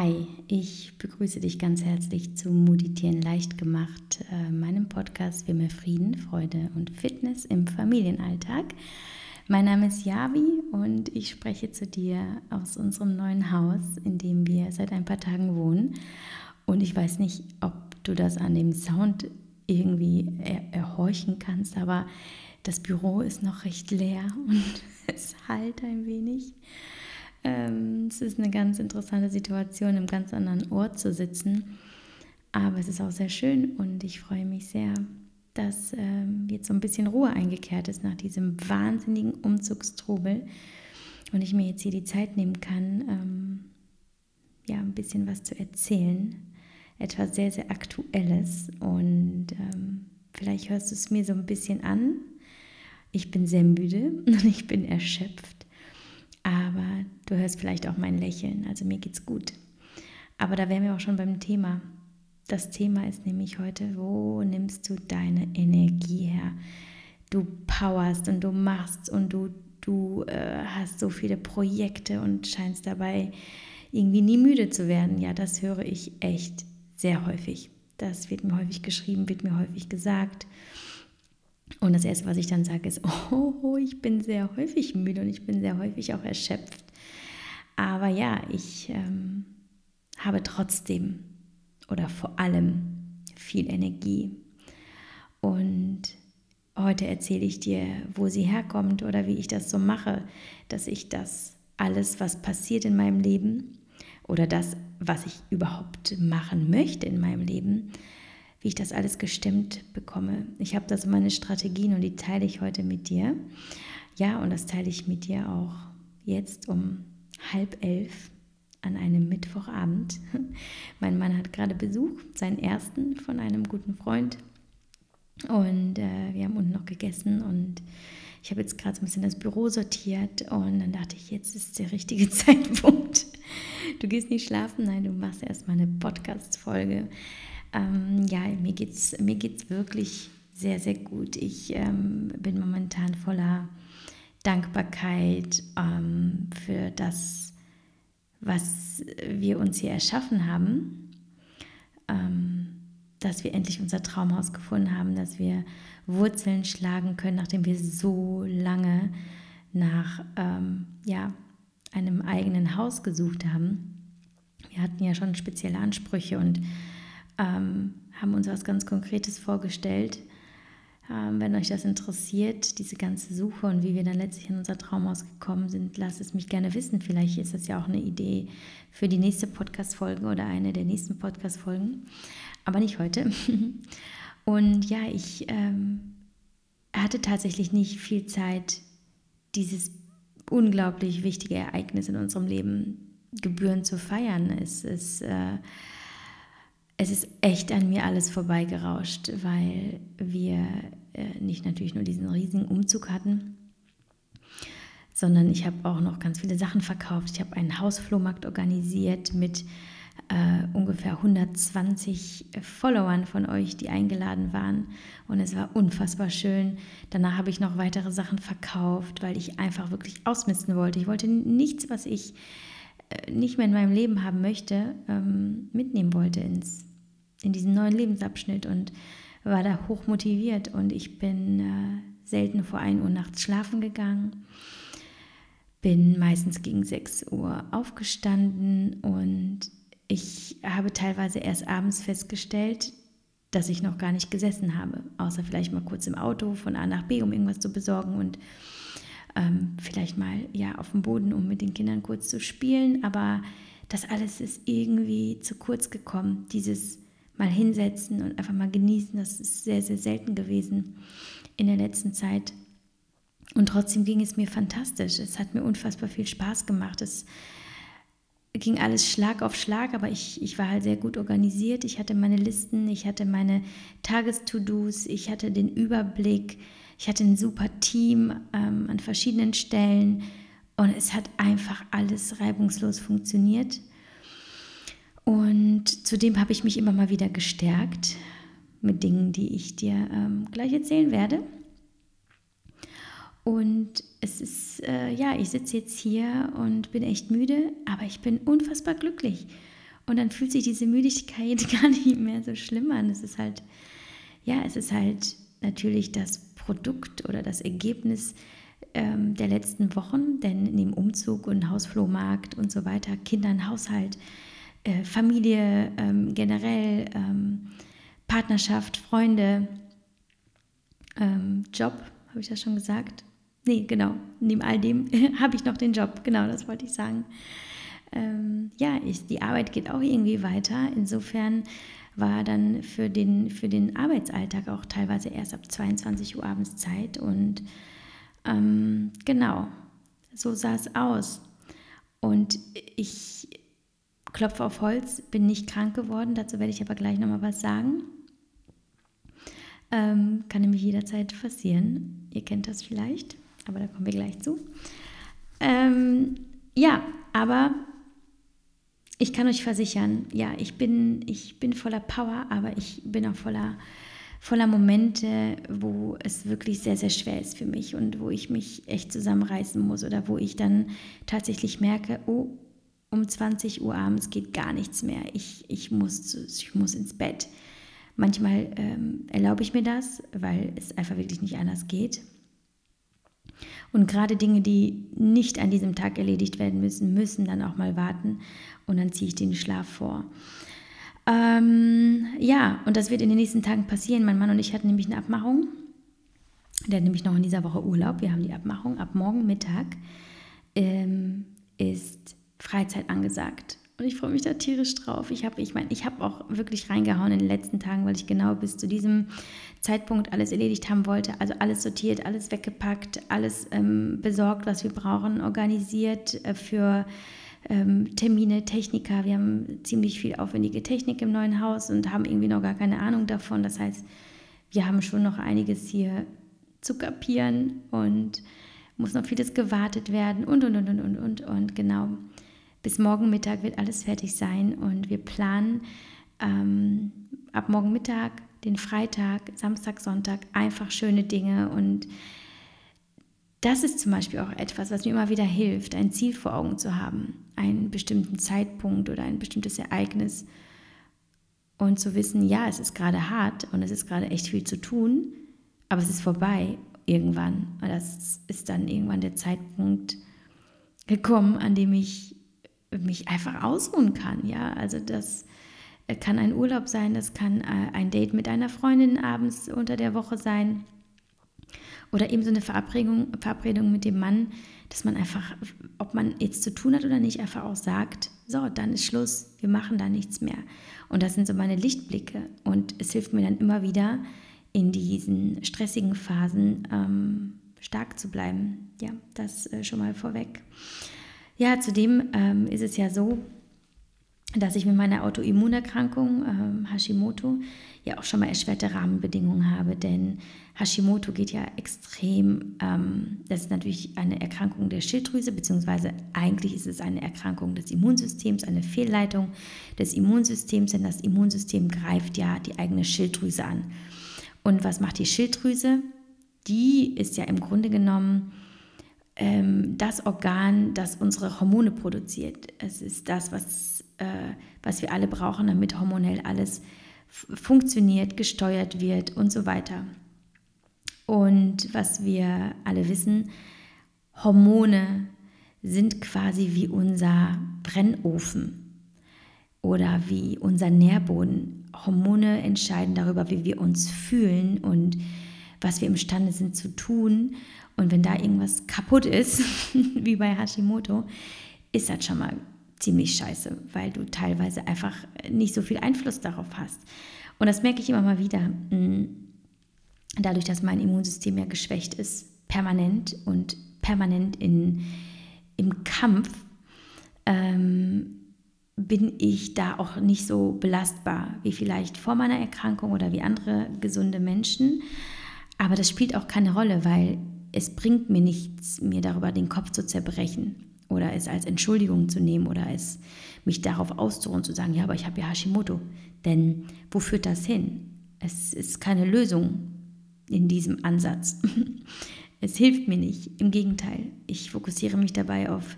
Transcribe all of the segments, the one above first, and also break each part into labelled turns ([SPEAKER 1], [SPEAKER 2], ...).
[SPEAKER 1] Hi, ich begrüße dich ganz herzlich zu Meditieren leicht gemacht, äh, meinem Podcast für mehr Frieden, Freude und Fitness im Familienalltag. Mein Name ist Yavi und ich spreche zu dir aus unserem neuen Haus, in dem wir seit ein paar Tagen wohnen. Und ich weiß nicht, ob du das an dem Sound irgendwie er erhorchen kannst, aber das Büro ist noch recht leer und es halt ein wenig. Ähm, es ist eine ganz interessante Situation, im ganz anderen Ort zu sitzen. Aber es ist auch sehr schön und ich freue mich sehr, dass ähm, jetzt so ein bisschen Ruhe eingekehrt ist nach diesem wahnsinnigen Umzugstrubel und ich mir jetzt hier die Zeit nehmen kann, ähm, ja, ein bisschen was zu erzählen. Etwas sehr, sehr Aktuelles und vielleicht hörst du es mir so ein bisschen an. Ich bin sehr müde und ich bin erschöpft aber du hörst vielleicht auch mein Lächeln, also mir geht's gut. Aber da wären wir auch schon beim Thema. Das Thema ist nämlich heute, wo nimmst du deine Energie her? Du powerst und du machst und du, du äh, hast so viele Projekte und scheinst dabei irgendwie nie müde zu werden. Ja, das höre ich echt sehr häufig. Das wird mir häufig geschrieben, wird mir häufig gesagt. Und das Erste, was ich dann sage, ist, oh, ich bin sehr häufig müde und ich bin sehr häufig auch erschöpft. Aber ja, ich ähm, habe trotzdem oder vor allem viel Energie. Und heute erzähle ich dir, wo sie herkommt oder wie ich das so mache, dass ich das alles, was passiert in meinem Leben oder das, was ich überhaupt machen möchte in meinem Leben, wie ich das alles gestimmt bekomme. Ich habe da so meine Strategien und die teile ich heute mit dir. Ja, und das teile ich mit dir auch jetzt um halb elf an einem Mittwochabend. Mein Mann hat gerade Besuch, seinen ersten von einem guten Freund. Und äh, wir haben unten noch gegessen und ich habe jetzt gerade so ein bisschen das Büro sortiert und dann dachte ich, jetzt ist der richtige Zeitpunkt. Du gehst nicht schlafen, nein, du machst erstmal eine Podcast-Folge ähm, ja, mir geht es mir geht's wirklich sehr, sehr gut. Ich ähm, bin momentan voller Dankbarkeit ähm, für das, was wir uns hier erschaffen haben, ähm, dass wir endlich unser Traumhaus gefunden haben, dass wir Wurzeln schlagen können, nachdem wir so lange nach ähm, ja, einem eigenen Haus gesucht haben. Wir hatten ja schon spezielle Ansprüche und ähm, haben uns was ganz Konkretes vorgestellt. Ähm, wenn euch das interessiert, diese ganze Suche und wie wir dann letztlich in unser Traumhaus gekommen sind, lasst es mich gerne wissen. Vielleicht ist das ja auch eine Idee für die nächste Podcast-Folge oder eine der nächsten Podcast-Folgen, aber nicht heute. Und ja, ich ähm, hatte tatsächlich nicht viel Zeit, dieses unglaublich wichtige Ereignis in unserem Leben gebührend zu feiern. Es ist. Äh, es ist echt an mir alles vorbeigerauscht, weil wir äh, nicht natürlich nur diesen riesigen Umzug hatten, sondern ich habe auch noch ganz viele Sachen verkauft. Ich habe einen Hausflohmarkt organisiert mit äh, ungefähr 120 Followern von euch, die eingeladen waren. Und es war unfassbar schön. Danach habe ich noch weitere Sachen verkauft, weil ich einfach wirklich ausmisten wollte. Ich wollte nichts, was ich äh, nicht mehr in meinem Leben haben möchte, ähm, mitnehmen wollte ins in diesen neuen Lebensabschnitt und war da hoch motiviert und ich bin äh, selten vor 1 Uhr nachts schlafen gegangen, bin meistens gegen 6 Uhr aufgestanden und ich habe teilweise erst abends festgestellt, dass ich noch gar nicht gesessen habe, außer vielleicht mal kurz im Auto von A nach B, um irgendwas zu besorgen und ähm, vielleicht mal ja auf dem Boden, um mit den Kindern kurz zu spielen. Aber das alles ist irgendwie zu kurz gekommen. Dieses mal hinsetzen und einfach mal genießen. Das ist sehr, sehr selten gewesen in der letzten Zeit. Und trotzdem ging es mir fantastisch. Es hat mir unfassbar viel Spaß gemacht. Es ging alles Schlag auf Schlag, aber ich, ich war halt sehr gut organisiert. Ich hatte meine Listen, ich hatte meine Tages-To-Dos, ich hatte den Überblick, ich hatte ein super Team ähm, an verschiedenen Stellen und es hat einfach alles reibungslos funktioniert. Und zudem habe ich mich immer mal wieder gestärkt mit Dingen, die ich dir ähm, gleich erzählen werde. Und es ist, äh, ja, ich sitze jetzt hier und bin echt müde, aber ich bin unfassbar glücklich. und dann fühlt sich diese Müdigkeit gar nicht mehr so schlimm an. Es ist halt, ja, es ist halt natürlich das Produkt oder das Ergebnis ähm, der letzten Wochen, denn neben Umzug und Hausflohmarkt und so weiter, Kindern, Haushalt, äh, Familie ähm, generell, ähm, Partnerschaft, Freunde, ähm, Job, habe ich das schon gesagt? Nee, genau, neben all dem habe ich noch den Job, genau, das wollte ich sagen. Ähm, ja, ich, die Arbeit geht auch irgendwie weiter. Insofern war dann für den, für den Arbeitsalltag auch teilweise erst ab 22 Uhr abends Zeit und ähm, genau, so sah es aus. Und ich klopfe auf Holz, bin nicht krank geworden, dazu werde ich aber gleich nochmal was sagen. Ähm, kann nämlich jederzeit passieren. Ihr kennt das vielleicht, aber da kommen wir gleich zu. Ähm, ja, aber ich kann euch versichern, ja, ich bin, ich bin voller Power, aber ich bin auch voller voller Momente, wo es wirklich sehr, sehr schwer ist für mich und wo ich mich echt zusammenreißen muss oder wo ich dann tatsächlich merke, oh, um 20 Uhr abends geht gar nichts mehr. Ich, ich, muss, ich muss ins Bett. Manchmal ähm, erlaube ich mir das, weil es einfach wirklich nicht anders geht. Und gerade Dinge, die nicht an diesem Tag erledigt werden müssen, müssen dann auch mal warten und dann ziehe ich den Schlaf vor. Ähm, ja, und das wird in den nächsten Tagen passieren. Mein Mann und ich hatten nämlich eine Abmachung. Der hat nämlich noch in dieser Woche Urlaub. Wir haben die Abmachung. Ab morgen Mittag ähm, ist Freizeit angesagt. Und ich freue mich da tierisch drauf. Ich habe, ich meine, ich habe auch wirklich reingehauen in den letzten Tagen, weil ich genau bis zu diesem Zeitpunkt alles erledigt haben wollte. Also alles sortiert, alles weggepackt, alles ähm, besorgt, was wir brauchen, organisiert äh, für ähm, Termine, Techniker. Wir haben ziemlich viel aufwendige Technik im neuen Haus und haben irgendwie noch gar keine Ahnung davon. Das heißt, wir haben schon noch einiges hier zu kapieren und muss noch vieles gewartet werden und, und, und, und, und, und, und, genau. Bis morgen Mittag wird alles fertig sein und wir planen ähm, ab morgen Mittag, den Freitag, Samstag, Sonntag einfach schöne Dinge und das ist zum Beispiel auch etwas, was mir immer wieder hilft, ein Ziel vor Augen zu haben, einen bestimmten Zeitpunkt oder ein bestimmtes Ereignis und zu wissen, ja, es ist gerade hart und es ist gerade echt viel zu tun, aber es ist vorbei irgendwann. Und das ist dann irgendwann der Zeitpunkt gekommen, an dem ich mich einfach ausruhen kann. Ja, also das kann ein Urlaub sein, das kann äh, ein Date mit einer Freundin abends unter der Woche sein oder eben so eine Verabredung, Verabredung mit dem Mann, dass man einfach, ob man jetzt zu tun hat oder nicht, einfach auch sagt, so, dann ist Schluss, wir machen da nichts mehr. Und das sind so meine Lichtblicke. Und es hilft mir dann immer wieder, in diesen stressigen Phasen ähm, stark zu bleiben. Ja, das äh, schon mal vorweg. Ja, zudem ähm, ist es ja so, dass ich mit meiner Autoimmunerkrankung ähm, Hashimoto ja auch schon mal erschwerte Rahmenbedingungen habe, denn Hashimoto geht ja extrem, ähm, das ist natürlich eine Erkrankung der Schilddrüse, beziehungsweise eigentlich ist es eine Erkrankung des Immunsystems, eine Fehlleitung des Immunsystems, denn das Immunsystem greift ja die eigene Schilddrüse an. Und was macht die Schilddrüse? Die ist ja im Grunde genommen ähm, das Organ, das unsere Hormone produziert. Es ist das, was, äh, was wir alle brauchen, damit hormonell alles funktioniert, gesteuert wird und so weiter. Und was wir alle wissen, Hormone sind quasi wie unser Brennofen oder wie unser Nährboden. Hormone entscheiden darüber, wie wir uns fühlen und was wir imstande sind zu tun. Und wenn da irgendwas kaputt ist, wie bei Hashimoto, ist das schon mal ziemlich scheiße, weil du teilweise einfach nicht so viel Einfluss darauf hast. Und das merke ich immer mal wieder. Hm, dadurch, dass mein Immunsystem ja geschwächt ist, permanent und permanent in, im Kampf, ähm, bin ich da auch nicht so belastbar wie vielleicht vor meiner Erkrankung oder wie andere gesunde Menschen. Aber das spielt auch keine Rolle, weil es bringt mir nichts, mir darüber den Kopf zu zerbrechen oder es als Entschuldigung zu nehmen oder es mich darauf auszuruhen, zu sagen, ja, aber ich habe ja Hashimoto. Denn wo führt das hin? Es ist keine Lösung in diesem Ansatz. Es hilft mir nicht. Im Gegenteil, ich fokussiere mich dabei auf,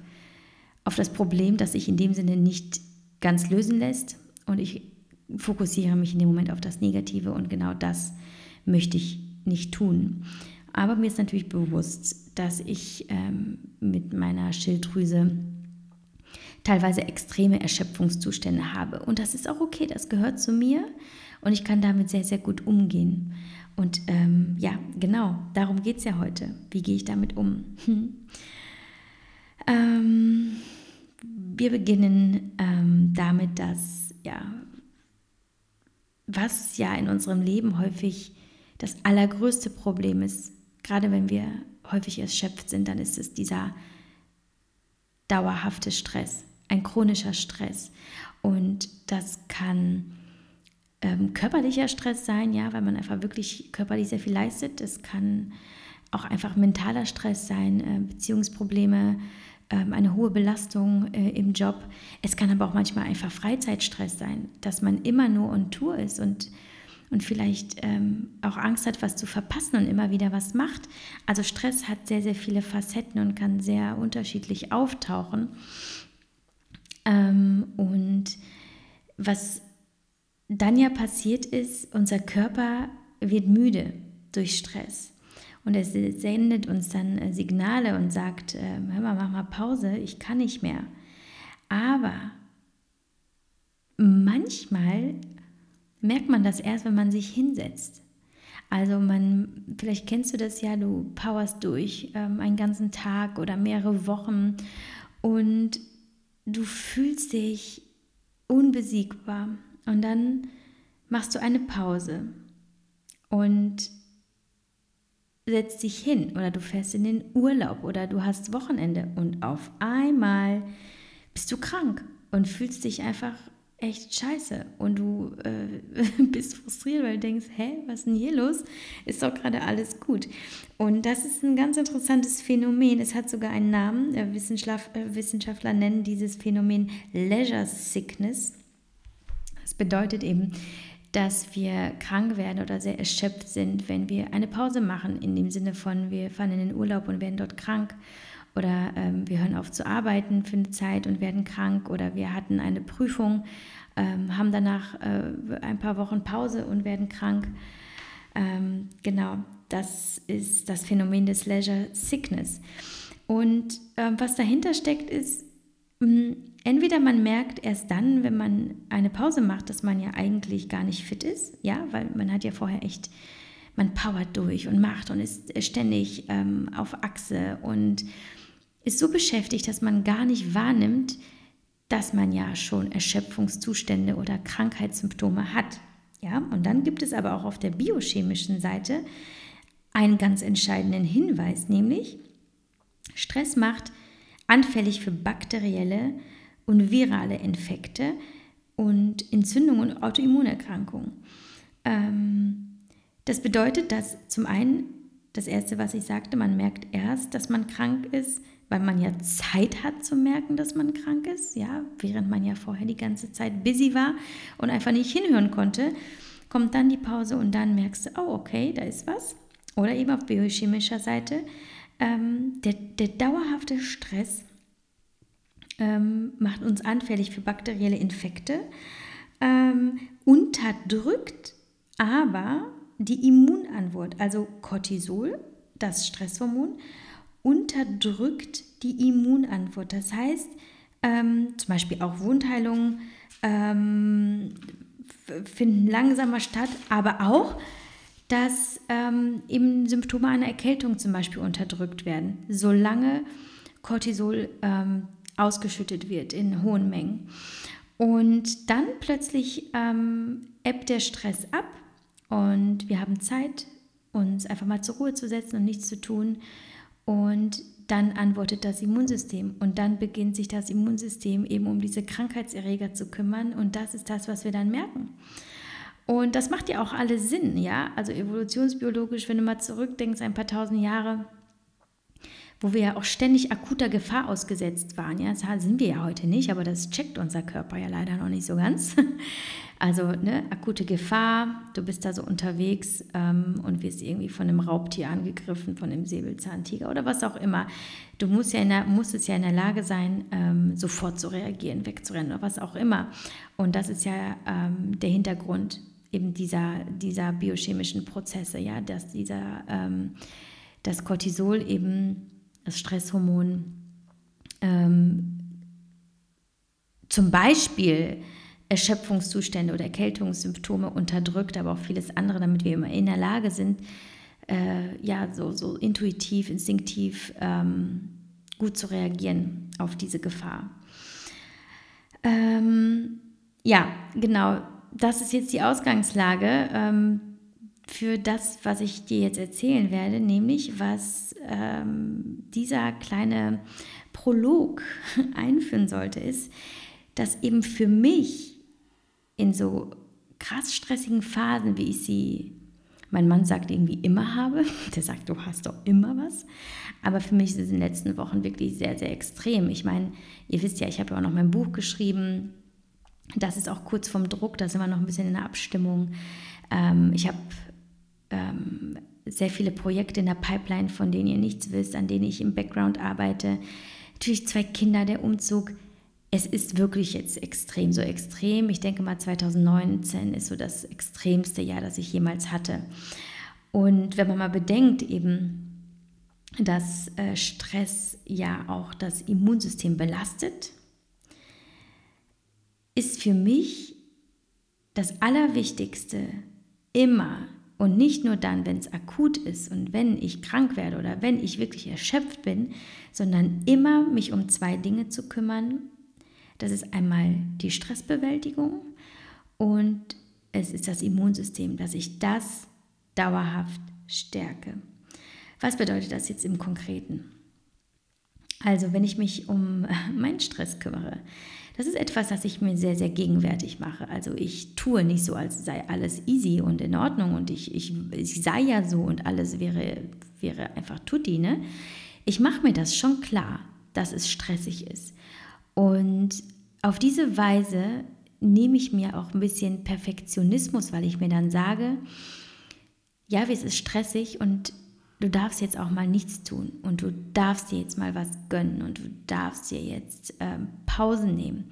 [SPEAKER 1] auf das Problem, das ich in dem Sinne nicht ganz lösen lässt und ich fokussiere mich in dem Moment auf das Negative und genau das möchte ich nicht tun. Aber mir ist natürlich bewusst, dass ich ähm, mit meiner Schilddrüse teilweise extreme Erschöpfungszustände habe. Und das ist auch okay, das gehört zu mir und ich kann damit sehr, sehr gut umgehen. Und ähm, ja, genau, darum geht es ja heute. Wie gehe ich damit um? Hm. Ähm, wir beginnen ähm, damit, dass ja, was ja in unserem Leben häufig das allergrößte Problem ist, gerade wenn wir häufig erschöpft sind, dann ist es dieser dauerhafte Stress, ein chronischer Stress. Und das kann ähm, körperlicher Stress sein, ja, weil man einfach wirklich körperlich sehr viel leistet. Es kann auch einfach mentaler Stress sein, äh, Beziehungsprobleme, äh, eine hohe Belastung äh, im Job. Es kann aber auch manchmal einfach Freizeitstress sein, dass man immer nur on Tour ist und, und vielleicht ähm, auch Angst hat, was zu verpassen und immer wieder was macht. Also Stress hat sehr, sehr viele Facetten und kann sehr unterschiedlich auftauchen. Ähm, und was dann ja passiert ist, unser Körper wird müde durch Stress. Und er sendet uns dann äh, Signale und sagt, äh, hör mal, mach mal Pause, ich kann nicht mehr. Aber manchmal merkt man das erst, wenn man sich hinsetzt. Also man, vielleicht kennst du das ja, du powerst durch ähm, einen ganzen Tag oder mehrere Wochen und du fühlst dich unbesiegbar. Und dann machst du eine Pause und setzt dich hin oder du fährst in den Urlaub oder du hast Wochenende und auf einmal bist du krank und fühlst dich einfach echt scheiße und du äh, bist frustriert, weil du denkst, hä, was ist denn hier los? Ist doch gerade alles gut. Und das ist ein ganz interessantes Phänomen. Es hat sogar einen Namen. Wissenschaftler, Wissenschaftler nennen dieses Phänomen Leisure Sickness. Das bedeutet eben, dass wir krank werden oder sehr erschöpft sind, wenn wir eine Pause machen, in dem Sinne von, wir fahren in den Urlaub und werden dort krank oder ähm, wir hören auf zu arbeiten für eine Zeit und werden krank oder wir hatten eine Prüfung, ähm, haben danach äh, ein paar Wochen Pause und werden krank. Ähm, genau, das ist das Phänomen des Leisure Sickness. Und äh, was dahinter steckt, ist, mh, entweder man merkt erst dann, wenn man eine Pause macht, dass man ja eigentlich gar nicht fit ist, ja, weil man hat ja vorher echt, man powert durch und macht und ist ständig ähm, auf Achse und ist so beschäftigt, dass man gar nicht wahrnimmt, dass man ja schon Erschöpfungszustände oder Krankheitssymptome hat. Ja, und dann gibt es aber auch auf der biochemischen Seite einen ganz entscheidenden Hinweis, nämlich Stress macht anfällig für bakterielle und virale Infekte und Entzündungen und Autoimmunerkrankungen. Ähm, das bedeutet, dass zum einen das Erste, was ich sagte, man merkt erst, dass man krank ist, weil man ja Zeit hat zu merken, dass man krank ist, ja, während man ja vorher die ganze Zeit busy war und einfach nicht hinhören konnte, kommt dann die Pause und dann merkst du, oh, okay, da ist was. Oder eben auf biochemischer Seite, ähm, der, der dauerhafte Stress ähm, macht uns anfällig für bakterielle Infekte, ähm, unterdrückt aber die Immunantwort, also Cortisol, das Stresshormon, unterdrückt die Immunantwort. Das heißt, ähm, zum Beispiel auch Wundheilungen ähm, finden langsamer statt, aber auch, dass ähm, eben Symptome einer Erkältung zum Beispiel unterdrückt werden, solange Cortisol ähm, ausgeschüttet wird in hohen Mengen. Und dann plötzlich ähm, ebbt der Stress ab und wir haben Zeit, uns einfach mal zur Ruhe zu setzen und nichts zu tun. Und dann antwortet das Immunsystem und dann beginnt sich das Immunsystem eben um diese Krankheitserreger zu kümmern und das ist das, was wir dann merken. Und das macht ja auch alles Sinn, ja? Also evolutionsbiologisch, wenn du mal zurückdenkst, ein paar tausend Jahre, wo wir ja auch ständig akuter Gefahr ausgesetzt waren. Ja, das sind wir ja heute nicht, aber das checkt unser Körper ja leider noch nicht so ganz. Also ne, akute Gefahr, du bist da so unterwegs ähm, und wirst irgendwie von einem Raubtier angegriffen, von einem Säbelzahntiger oder was auch immer. Du musst ja in der, musstest ja in der Lage sein, ähm, sofort zu reagieren, wegzurennen oder was auch immer. Und das ist ja ähm, der Hintergrund eben dieser, dieser biochemischen Prozesse, ja, dass dieser ähm, das Cortisol eben das Stresshormon ähm, zum Beispiel Erschöpfungszustände oder Erkältungssymptome unterdrückt, aber auch vieles andere, damit wir immer in der Lage sind, äh, ja, so, so intuitiv, instinktiv ähm, gut zu reagieren auf diese Gefahr. Ähm, ja, genau, das ist jetzt die Ausgangslage ähm, für das, was ich dir jetzt erzählen werde, nämlich was ähm, dieser kleine Prolog einführen sollte, ist, dass eben für mich in so krass stressigen Phasen, wie ich sie, mein Mann sagt irgendwie immer habe, der sagt, du hast doch immer was, aber für mich in den letzten Wochen wirklich sehr, sehr extrem. Ich meine, ihr wisst ja, ich habe ja auch noch mein Buch geschrieben, das ist auch kurz vorm Druck, da sind wir noch ein bisschen in der Abstimmung. Ähm, ich habe ähm, sehr viele Projekte in der Pipeline, von denen ihr nichts wisst, an denen ich im Background arbeite. Natürlich zwei Kinder, der Umzug es ist wirklich jetzt extrem, so extrem. Ich denke mal, 2019 ist so das extremste Jahr, das ich jemals hatte. Und wenn man mal bedenkt, eben, dass äh, Stress ja auch das Immunsystem belastet, ist für mich das Allerwichtigste immer und nicht nur dann, wenn es akut ist und wenn ich krank werde oder wenn ich wirklich erschöpft bin, sondern immer mich um zwei Dinge zu kümmern das ist einmal die Stressbewältigung und es ist das Immunsystem, dass ich das dauerhaft stärke. Was bedeutet das jetzt im Konkreten? Also, wenn ich mich um meinen Stress kümmere, das ist etwas, das ich mir sehr, sehr gegenwärtig mache. Also ich tue nicht so, als sei alles easy und in Ordnung und ich, ich, ich sei ja so und alles wäre, wäre einfach tutti. Ne? Ich mache mir das schon klar, dass es stressig ist. Und auf diese Weise nehme ich mir auch ein bisschen Perfektionismus, weil ich mir dann sage, ja, es ist stressig und du darfst jetzt auch mal nichts tun und du darfst dir jetzt mal was gönnen und du darfst dir jetzt ähm, Pausen nehmen,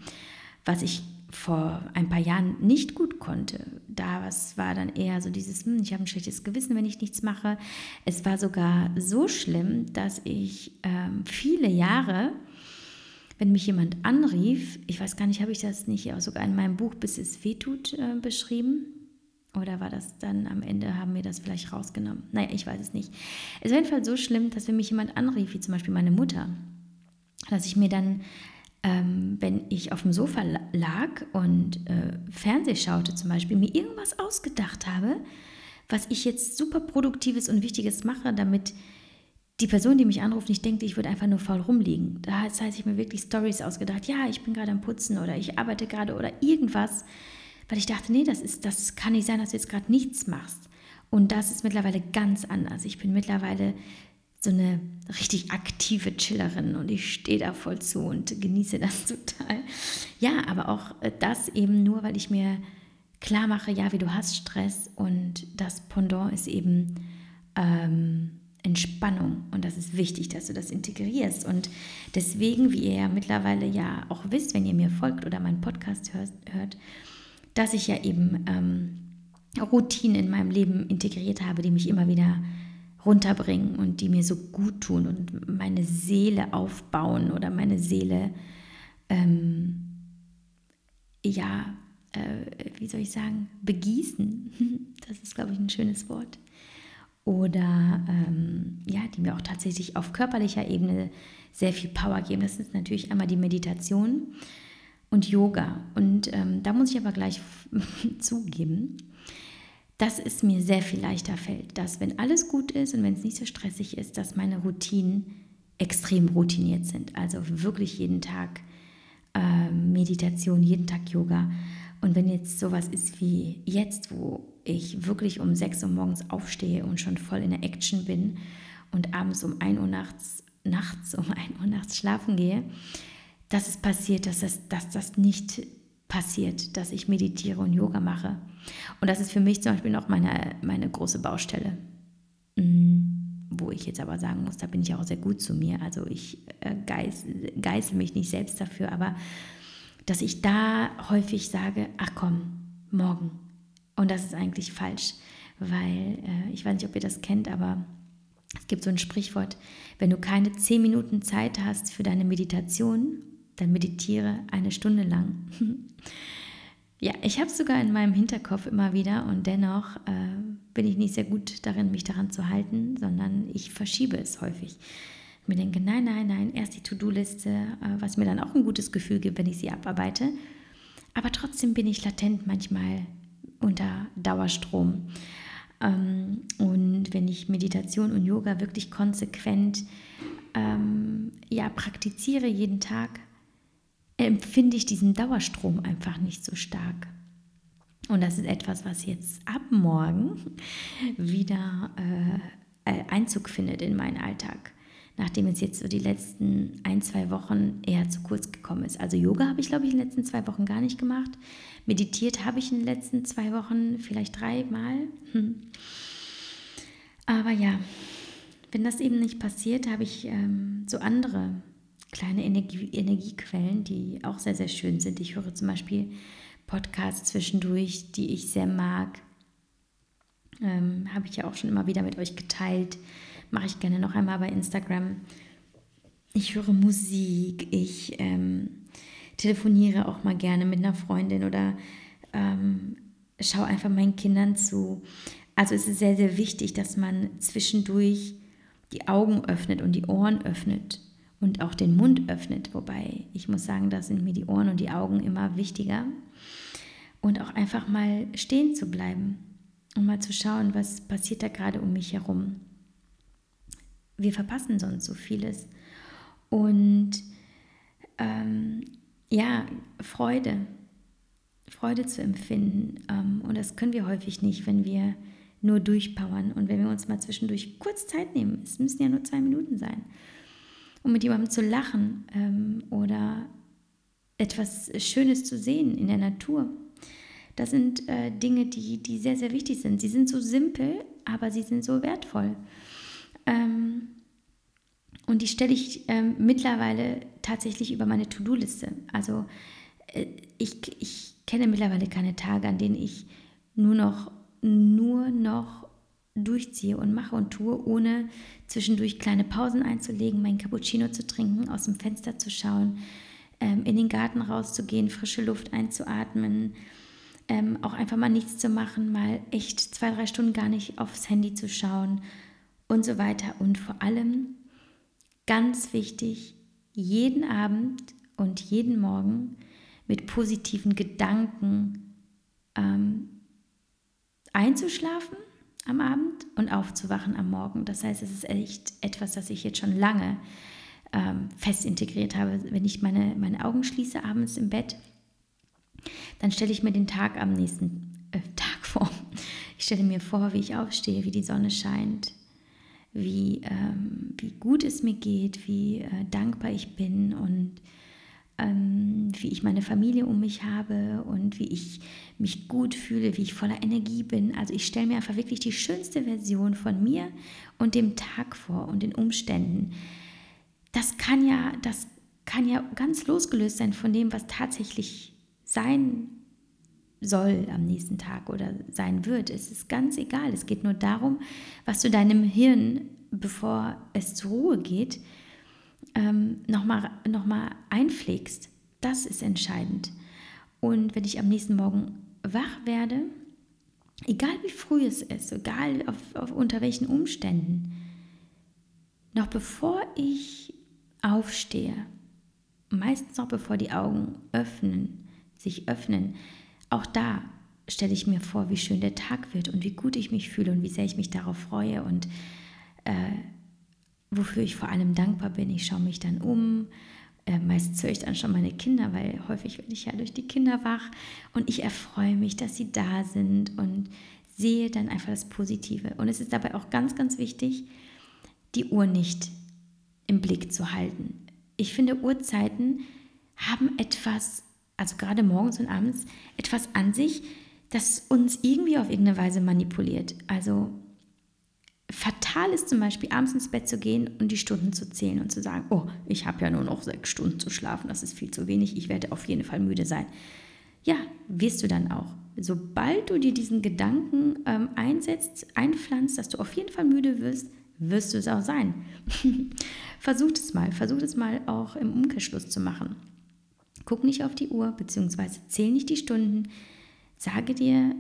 [SPEAKER 1] was ich vor ein paar Jahren nicht gut konnte. Da was war dann eher so dieses, hm, ich habe ein schlechtes Gewissen, wenn ich nichts mache. Es war sogar so schlimm, dass ich ähm, viele Jahre wenn mich jemand anrief, ich weiß gar nicht, habe ich das nicht sogar in meinem Buch Bis es wehtut äh, beschrieben? Oder war das dann am Ende, haben wir das vielleicht rausgenommen? Naja, ich weiß es nicht. Es war jedenfalls so schlimm, dass wenn mich jemand anrief, wie zum Beispiel meine Mutter, dass ich mir dann, ähm, wenn ich auf dem Sofa lag und äh, Fernseh schaute zum Beispiel, mir irgendwas ausgedacht habe, was ich jetzt super Produktives und Wichtiges mache, damit die Person, die mich anruft, nicht denkt, ich würde einfach nur faul rumliegen. Da heißt ich mir wirklich Stories ausgedacht. Ja, ich bin gerade am Putzen oder ich arbeite gerade oder irgendwas, weil ich dachte, nee, das ist, das kann nicht sein, dass du jetzt gerade nichts machst. Und das ist mittlerweile ganz anders. Ich bin mittlerweile so eine richtig aktive Chillerin und ich stehe da voll zu und genieße das total. Ja, aber auch äh, das eben nur, weil ich mir klar mache, ja, wie du hast Stress und das Pendant ist eben ähm, Entspannung. Und das ist wichtig, dass du das integrierst. Und deswegen, wie ihr ja mittlerweile ja auch wisst, wenn ihr mir folgt oder meinen Podcast hört, hört dass ich ja eben ähm, Routinen in meinem Leben integriert habe, die mich immer wieder runterbringen und die mir so gut tun und meine Seele aufbauen oder meine Seele, ähm, ja, äh, wie soll ich sagen, begießen. Das ist, glaube ich, ein schönes Wort oder ähm, ja, die mir auch tatsächlich auf körperlicher Ebene sehr viel Power geben. Das ist natürlich einmal die Meditation und Yoga. Und ähm, da muss ich aber gleich zugeben, dass es mir sehr viel leichter fällt, dass wenn alles gut ist und wenn es nicht so stressig ist, dass meine Routinen extrem routiniert sind. Also wirklich jeden Tag äh, Meditation, jeden Tag Yoga. Und wenn jetzt sowas ist wie jetzt, wo ich wirklich um 6 Uhr morgens aufstehe und schon voll in der Action bin und abends um 1 Uhr nachts nachts um 1 Uhr nachts schlafen gehe, dass es passiert, dass das, dass das nicht passiert, dass ich meditiere und Yoga mache. Und das ist für mich zum Beispiel noch meine, meine große Baustelle. Mhm. Wo ich jetzt aber sagen muss, da bin ich auch sehr gut zu mir. Also ich äh, geiß, geißel mich nicht selbst dafür, aber dass ich da häufig sage, ach komm, morgen. Und das ist eigentlich falsch, weil äh, ich weiß nicht, ob ihr das kennt, aber es gibt so ein Sprichwort, wenn du keine zehn Minuten Zeit hast für deine Meditation, dann meditiere eine Stunde lang. ja, ich habe es sogar in meinem Hinterkopf immer wieder und dennoch äh, bin ich nicht sehr gut darin, mich daran zu halten, sondern ich verschiebe es häufig. Mir denke, nein, nein, nein, erst die To-Do-Liste, äh, was mir dann auch ein gutes Gefühl gibt, wenn ich sie abarbeite. Aber trotzdem bin ich latent manchmal unter Dauerstrom. Ähm, und wenn ich Meditation und Yoga wirklich konsequent ähm, ja, praktiziere jeden Tag, empfinde ich diesen Dauerstrom einfach nicht so stark. Und das ist etwas, was jetzt ab morgen wieder äh, äh Einzug findet in meinen Alltag nachdem es jetzt so die letzten ein, zwei Wochen eher zu kurz gekommen ist. Also Yoga habe ich, glaube ich, in den letzten zwei Wochen gar nicht gemacht. Meditiert habe ich in den letzten zwei Wochen vielleicht dreimal. Hm. Aber ja, wenn das eben nicht passiert, habe ich ähm, so andere kleine Energie, Energiequellen, die auch sehr, sehr schön sind. Ich höre zum Beispiel Podcasts zwischendurch, die ich sehr mag. Ähm, habe ich ja auch schon immer wieder mit euch geteilt mache ich gerne noch einmal bei Instagram. Ich höre Musik, ich ähm, telefoniere auch mal gerne mit einer Freundin oder ähm, schaue einfach meinen Kindern zu. Also es ist sehr, sehr wichtig, dass man zwischendurch die Augen öffnet und die Ohren öffnet und auch den Mund öffnet. Wobei ich muss sagen, da sind mir die Ohren und die Augen immer wichtiger. Und auch einfach mal stehen zu bleiben und mal zu schauen, was passiert da gerade um mich herum wir verpassen sonst so vieles. Und ähm, ja, Freude, Freude zu empfinden. Ähm, und das können wir häufig nicht, wenn wir nur durchpowern und wenn wir uns mal zwischendurch kurz Zeit nehmen. Es müssen ja nur zwei Minuten sein. Um mit jemandem zu lachen ähm, oder etwas Schönes zu sehen in der Natur. Das sind äh, Dinge, die, die sehr, sehr wichtig sind. Sie sind so simpel, aber sie sind so wertvoll. Ähm, und die stelle ich ähm, mittlerweile tatsächlich über meine To-Do-Liste. Also äh, ich, ich kenne mittlerweile keine Tage, an denen ich nur noch, nur noch durchziehe und mache und tue, ohne zwischendurch kleine Pausen einzulegen, meinen Cappuccino zu trinken, aus dem Fenster zu schauen, ähm, in den Garten rauszugehen, frische Luft einzuatmen, ähm, auch einfach mal nichts zu machen, mal echt zwei, drei Stunden gar nicht aufs Handy zu schauen und so weiter. Und vor allem, ganz wichtig, jeden Abend und jeden Morgen mit positiven Gedanken ähm, einzuschlafen am Abend und aufzuwachen am Morgen. Das heißt, es ist echt etwas, das ich jetzt schon lange ähm, fest integriert habe. Wenn ich meine, meine Augen schließe abends im Bett, dann stelle ich mir den Tag am nächsten äh, Tag vor. Ich stelle mir vor, wie ich aufstehe, wie die Sonne scheint, wie, ähm, wie gut es mir geht, wie äh, dankbar ich bin und ähm, wie ich meine Familie um mich habe und wie ich mich gut fühle, wie ich voller Energie bin. Also ich stelle mir einfach wirklich die schönste Version von mir und dem Tag vor und den Umständen. Das kann ja, das kann ja ganz losgelöst sein von dem, was tatsächlich sein soll am nächsten Tag oder sein wird. Es ist ganz egal. Es geht nur darum, was du deinem Hirn, bevor es zur Ruhe geht, ähm, nochmal noch mal einpflegst. Das ist entscheidend. Und wenn ich am nächsten Morgen wach werde, egal wie früh es ist, egal auf, auf unter welchen Umständen, noch bevor ich aufstehe, meistens noch bevor die Augen öffnen, sich öffnen, auch da stelle ich mir vor, wie schön der Tag wird und wie gut ich mich fühle und wie sehr ich mich darauf freue und äh, wofür ich vor allem dankbar bin. Ich schaue mich dann um. Äh, meistens höre ich dann schon meine Kinder, weil häufig werde ich ja durch die Kinder wach und ich erfreue mich, dass sie da sind und sehe dann einfach das Positive. Und es ist dabei auch ganz, ganz wichtig, die Uhr nicht im Blick zu halten. Ich finde, Uhrzeiten haben etwas, also gerade morgens und abends, etwas an sich, das uns irgendwie auf irgendeine Weise manipuliert. Also fatal ist zum Beispiel, abends ins Bett zu gehen und die Stunden zu zählen und zu sagen, oh, ich habe ja nur noch sechs Stunden zu schlafen, das ist viel zu wenig, ich werde auf jeden Fall müde sein. Ja, wirst du dann auch. Sobald du dir diesen Gedanken ähm, einsetzt, einpflanzt, dass du auf jeden Fall müde wirst, wirst du es auch sein. versuch es mal, versuch es mal auch im Umkehrschluss zu machen. Guck nicht auf die Uhr, beziehungsweise zähl nicht die Stunden. Sage dir,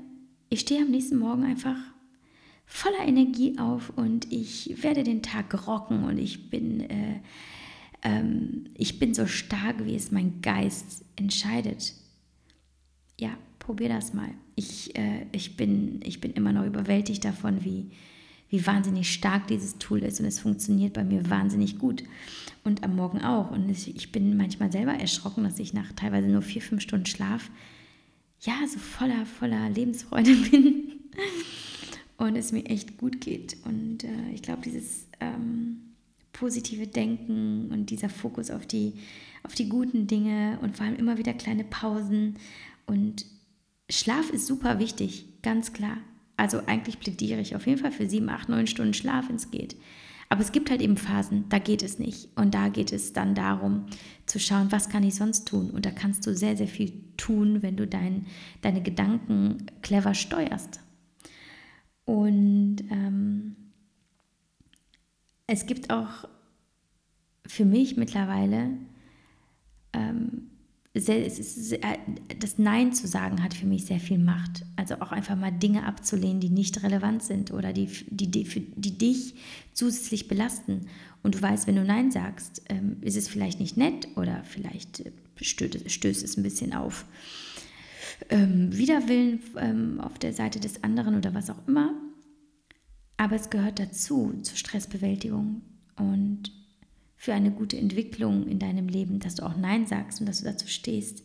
[SPEAKER 1] ich stehe am nächsten Morgen einfach voller Energie auf und ich werde den Tag rocken und ich bin, äh, ähm, ich bin so stark, wie es mein Geist entscheidet. Ja, probier das mal. Ich, äh, ich, bin, ich bin immer noch überwältigt davon, wie, wie wahnsinnig stark dieses Tool ist und es funktioniert bei mir wahnsinnig gut. Und am Morgen auch. Und ich bin manchmal selber erschrocken, dass ich nach teilweise nur vier, fünf Stunden Schlaf ja so voller, voller Lebensfreude bin und es mir echt gut geht. Und äh, ich glaube, dieses ähm, positive Denken und dieser Fokus auf die, auf die guten Dinge und vor allem immer wieder kleine Pausen und Schlaf ist super wichtig, ganz klar. Also eigentlich plädiere ich auf jeden Fall für sieben, acht, neun Stunden Schlaf, wenn es geht. Aber es gibt halt eben Phasen, da geht es nicht. Und da geht es dann darum zu schauen, was kann ich sonst tun. Und da kannst du sehr, sehr viel tun, wenn du dein, deine Gedanken clever steuerst. Und ähm, es gibt auch für mich mittlerweile ähm, das Nein zu sagen hat für mich sehr viel Macht. Also auch einfach mal Dinge abzulehnen, die nicht relevant sind oder die, die, die, die dich zusätzlich belasten. Und du weißt, wenn du Nein sagst, ähm, ist es vielleicht nicht nett oder vielleicht äh, stößt, stößt es ein bisschen auf ähm, Widerwillen ähm, auf der Seite des anderen oder was auch immer. Aber es gehört dazu, zur Stressbewältigung. Und für eine gute Entwicklung in deinem Leben, dass du auch Nein sagst und dass du dazu stehst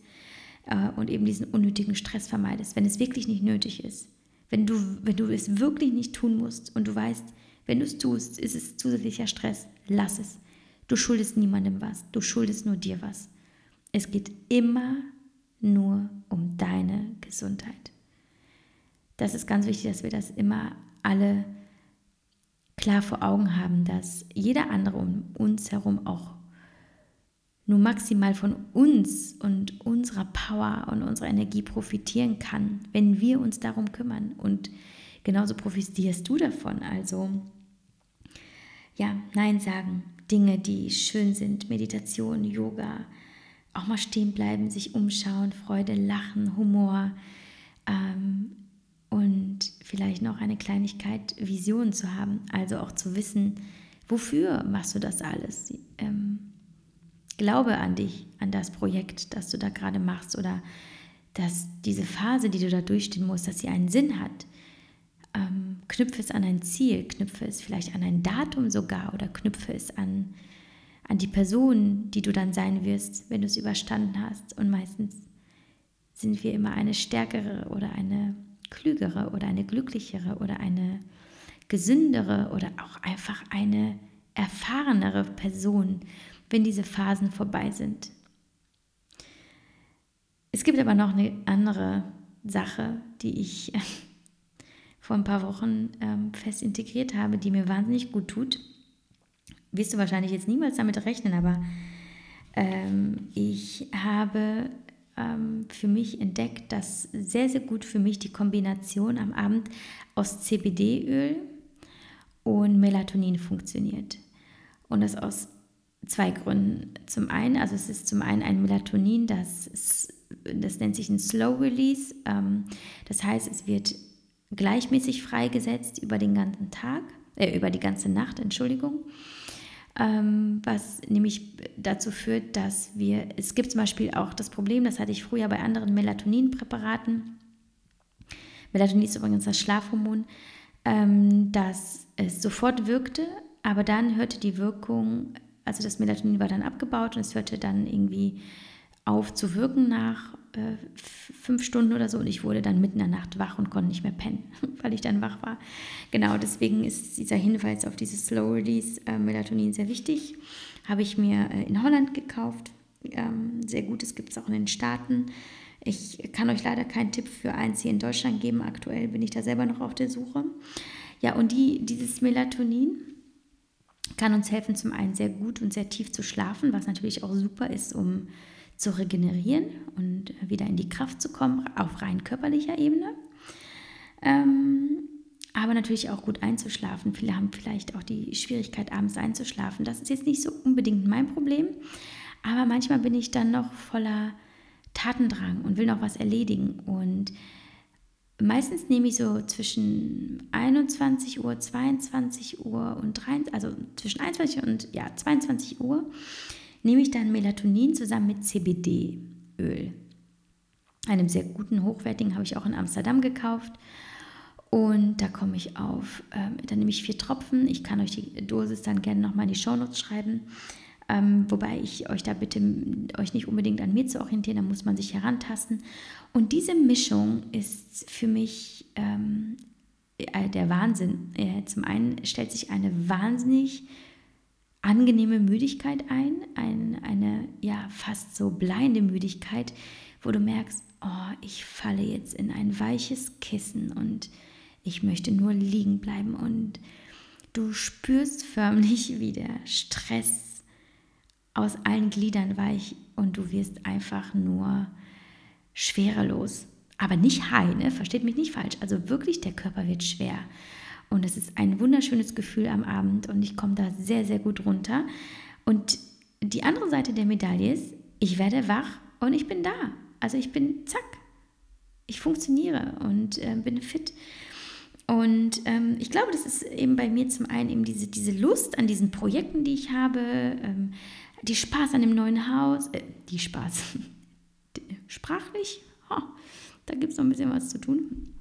[SPEAKER 1] äh, und eben diesen unnötigen Stress vermeidest, wenn es wirklich nicht nötig ist. Wenn du, wenn du es wirklich nicht tun musst und du weißt, wenn du es tust, ist es zusätzlicher Stress, lass es. Du schuldest niemandem was, du schuldest nur dir was. Es geht immer nur um deine Gesundheit. Das ist ganz wichtig, dass wir das immer alle klar vor Augen haben, dass jeder andere um uns herum auch nur maximal von uns und unserer Power und unserer Energie profitieren kann, wenn wir uns darum kümmern. Und genauso profitierst du davon. Also ja, Nein sagen, Dinge, die schön sind, Meditation, Yoga, auch mal stehen bleiben, sich umschauen, Freude, Lachen, Humor, ähm, und vielleicht noch eine Kleinigkeit, Vision zu haben, also auch zu wissen, wofür machst du das alles? Ähm, glaube an dich, an das Projekt, das du da gerade machst oder dass diese Phase, die du da durchstehen musst, dass sie einen Sinn hat. Ähm, knüpfe es an ein Ziel, knüpfe es vielleicht an ein Datum sogar oder knüpfe es an, an die Person, die du dann sein wirst, wenn du es überstanden hast. Und meistens sind wir immer eine stärkere oder eine klügere oder eine glücklichere oder eine gesündere oder auch einfach eine erfahrenere Person, wenn diese Phasen vorbei sind. Es gibt aber noch eine andere Sache, die ich vor ein paar Wochen ähm, fest integriert habe, die mir wahnsinnig gut tut. Wirst du wahrscheinlich jetzt niemals damit rechnen, aber ähm, ich habe ähm, für mich entdeckt, dass sehr, sehr gut für mich die Kombination am Abend aus CBD-Öl und Melatonin funktioniert. Und das aus zwei Gründen. Zum einen, also es ist zum einen ein Melatonin, das, das nennt sich ein Slow Release. Ähm, das heißt, es wird gleichmäßig freigesetzt über den ganzen Tag, äh, über die ganze Nacht, Entschuldigung ähm, was nämlich dazu führt, dass wir, es gibt zum Beispiel auch das Problem, das hatte ich früher bei anderen Melatoninpräparaten. Melatonin ist übrigens das Schlafhormon, ähm, dass es sofort wirkte, aber dann hörte die Wirkung, also das Melatonin war dann abgebaut und es hörte dann irgendwie auf zu wirken nach äh, fünf Stunden oder so und ich wurde dann mitten in der Nacht wach und konnte nicht mehr pennen, weil ich dann wach war. Genau, deswegen ist dieser Hinweis auf dieses Slow Release äh, Melatonin sehr wichtig. Habe ich mir äh, in Holland gekauft. Ähm, sehr gut, es gibt es auch in den Staaten. Ich kann euch leider keinen Tipp für eins hier in Deutschland geben. Aktuell bin ich da selber noch auf der Suche. Ja, und die, dieses Melatonin kann uns helfen, zum einen sehr gut und sehr tief zu schlafen, was natürlich auch super ist, um zu regenerieren und wieder in die Kraft zu kommen, auf rein körperlicher Ebene. Ähm, aber natürlich auch gut einzuschlafen. Viele haben vielleicht auch die Schwierigkeit, abends einzuschlafen. Das ist jetzt nicht so unbedingt mein Problem, aber manchmal bin ich dann noch voller Tatendrang und will noch was erledigen. Und meistens nehme ich so zwischen 21 Uhr, 22 Uhr und 23, also zwischen 21 und ja, 22 Uhr nehme ich dann Melatonin zusammen mit CBD-Öl. Einem sehr guten, hochwertigen habe ich auch in Amsterdam gekauft. Und da komme ich auf, äh, dann nehme ich vier Tropfen. Ich kann euch die Dosis dann gerne nochmal in die Shownotes schreiben. Ähm, wobei ich euch da bitte, euch nicht unbedingt an mir zu orientieren, da muss man sich herantasten. Und diese Mischung ist für mich ähm, äh, der Wahnsinn. Äh, zum einen stellt sich eine wahnsinnig angenehme Müdigkeit ein, ein, eine ja fast so bleibende Müdigkeit, wo du merkst, oh, ich falle jetzt in ein weiches Kissen und ich möchte nur liegen bleiben und du spürst förmlich, wie der Stress aus allen Gliedern weich und du wirst einfach nur schwerelos. Aber nicht high, ne? versteht mich nicht falsch. Also wirklich, der Körper wird schwer. Und es ist ein wunderschönes Gefühl am Abend und ich komme da sehr, sehr gut runter. Und die andere Seite der Medaille ist, ich werde wach und ich bin da. Also ich bin zack. Ich funktioniere und äh, bin fit. Und ähm, ich glaube, das ist eben bei mir zum einen eben diese, diese Lust an diesen Projekten, die ich habe, ähm, die Spaß an dem neuen Haus, äh, die Spaß, sprachlich, oh, da gibt es noch ein bisschen was zu tun.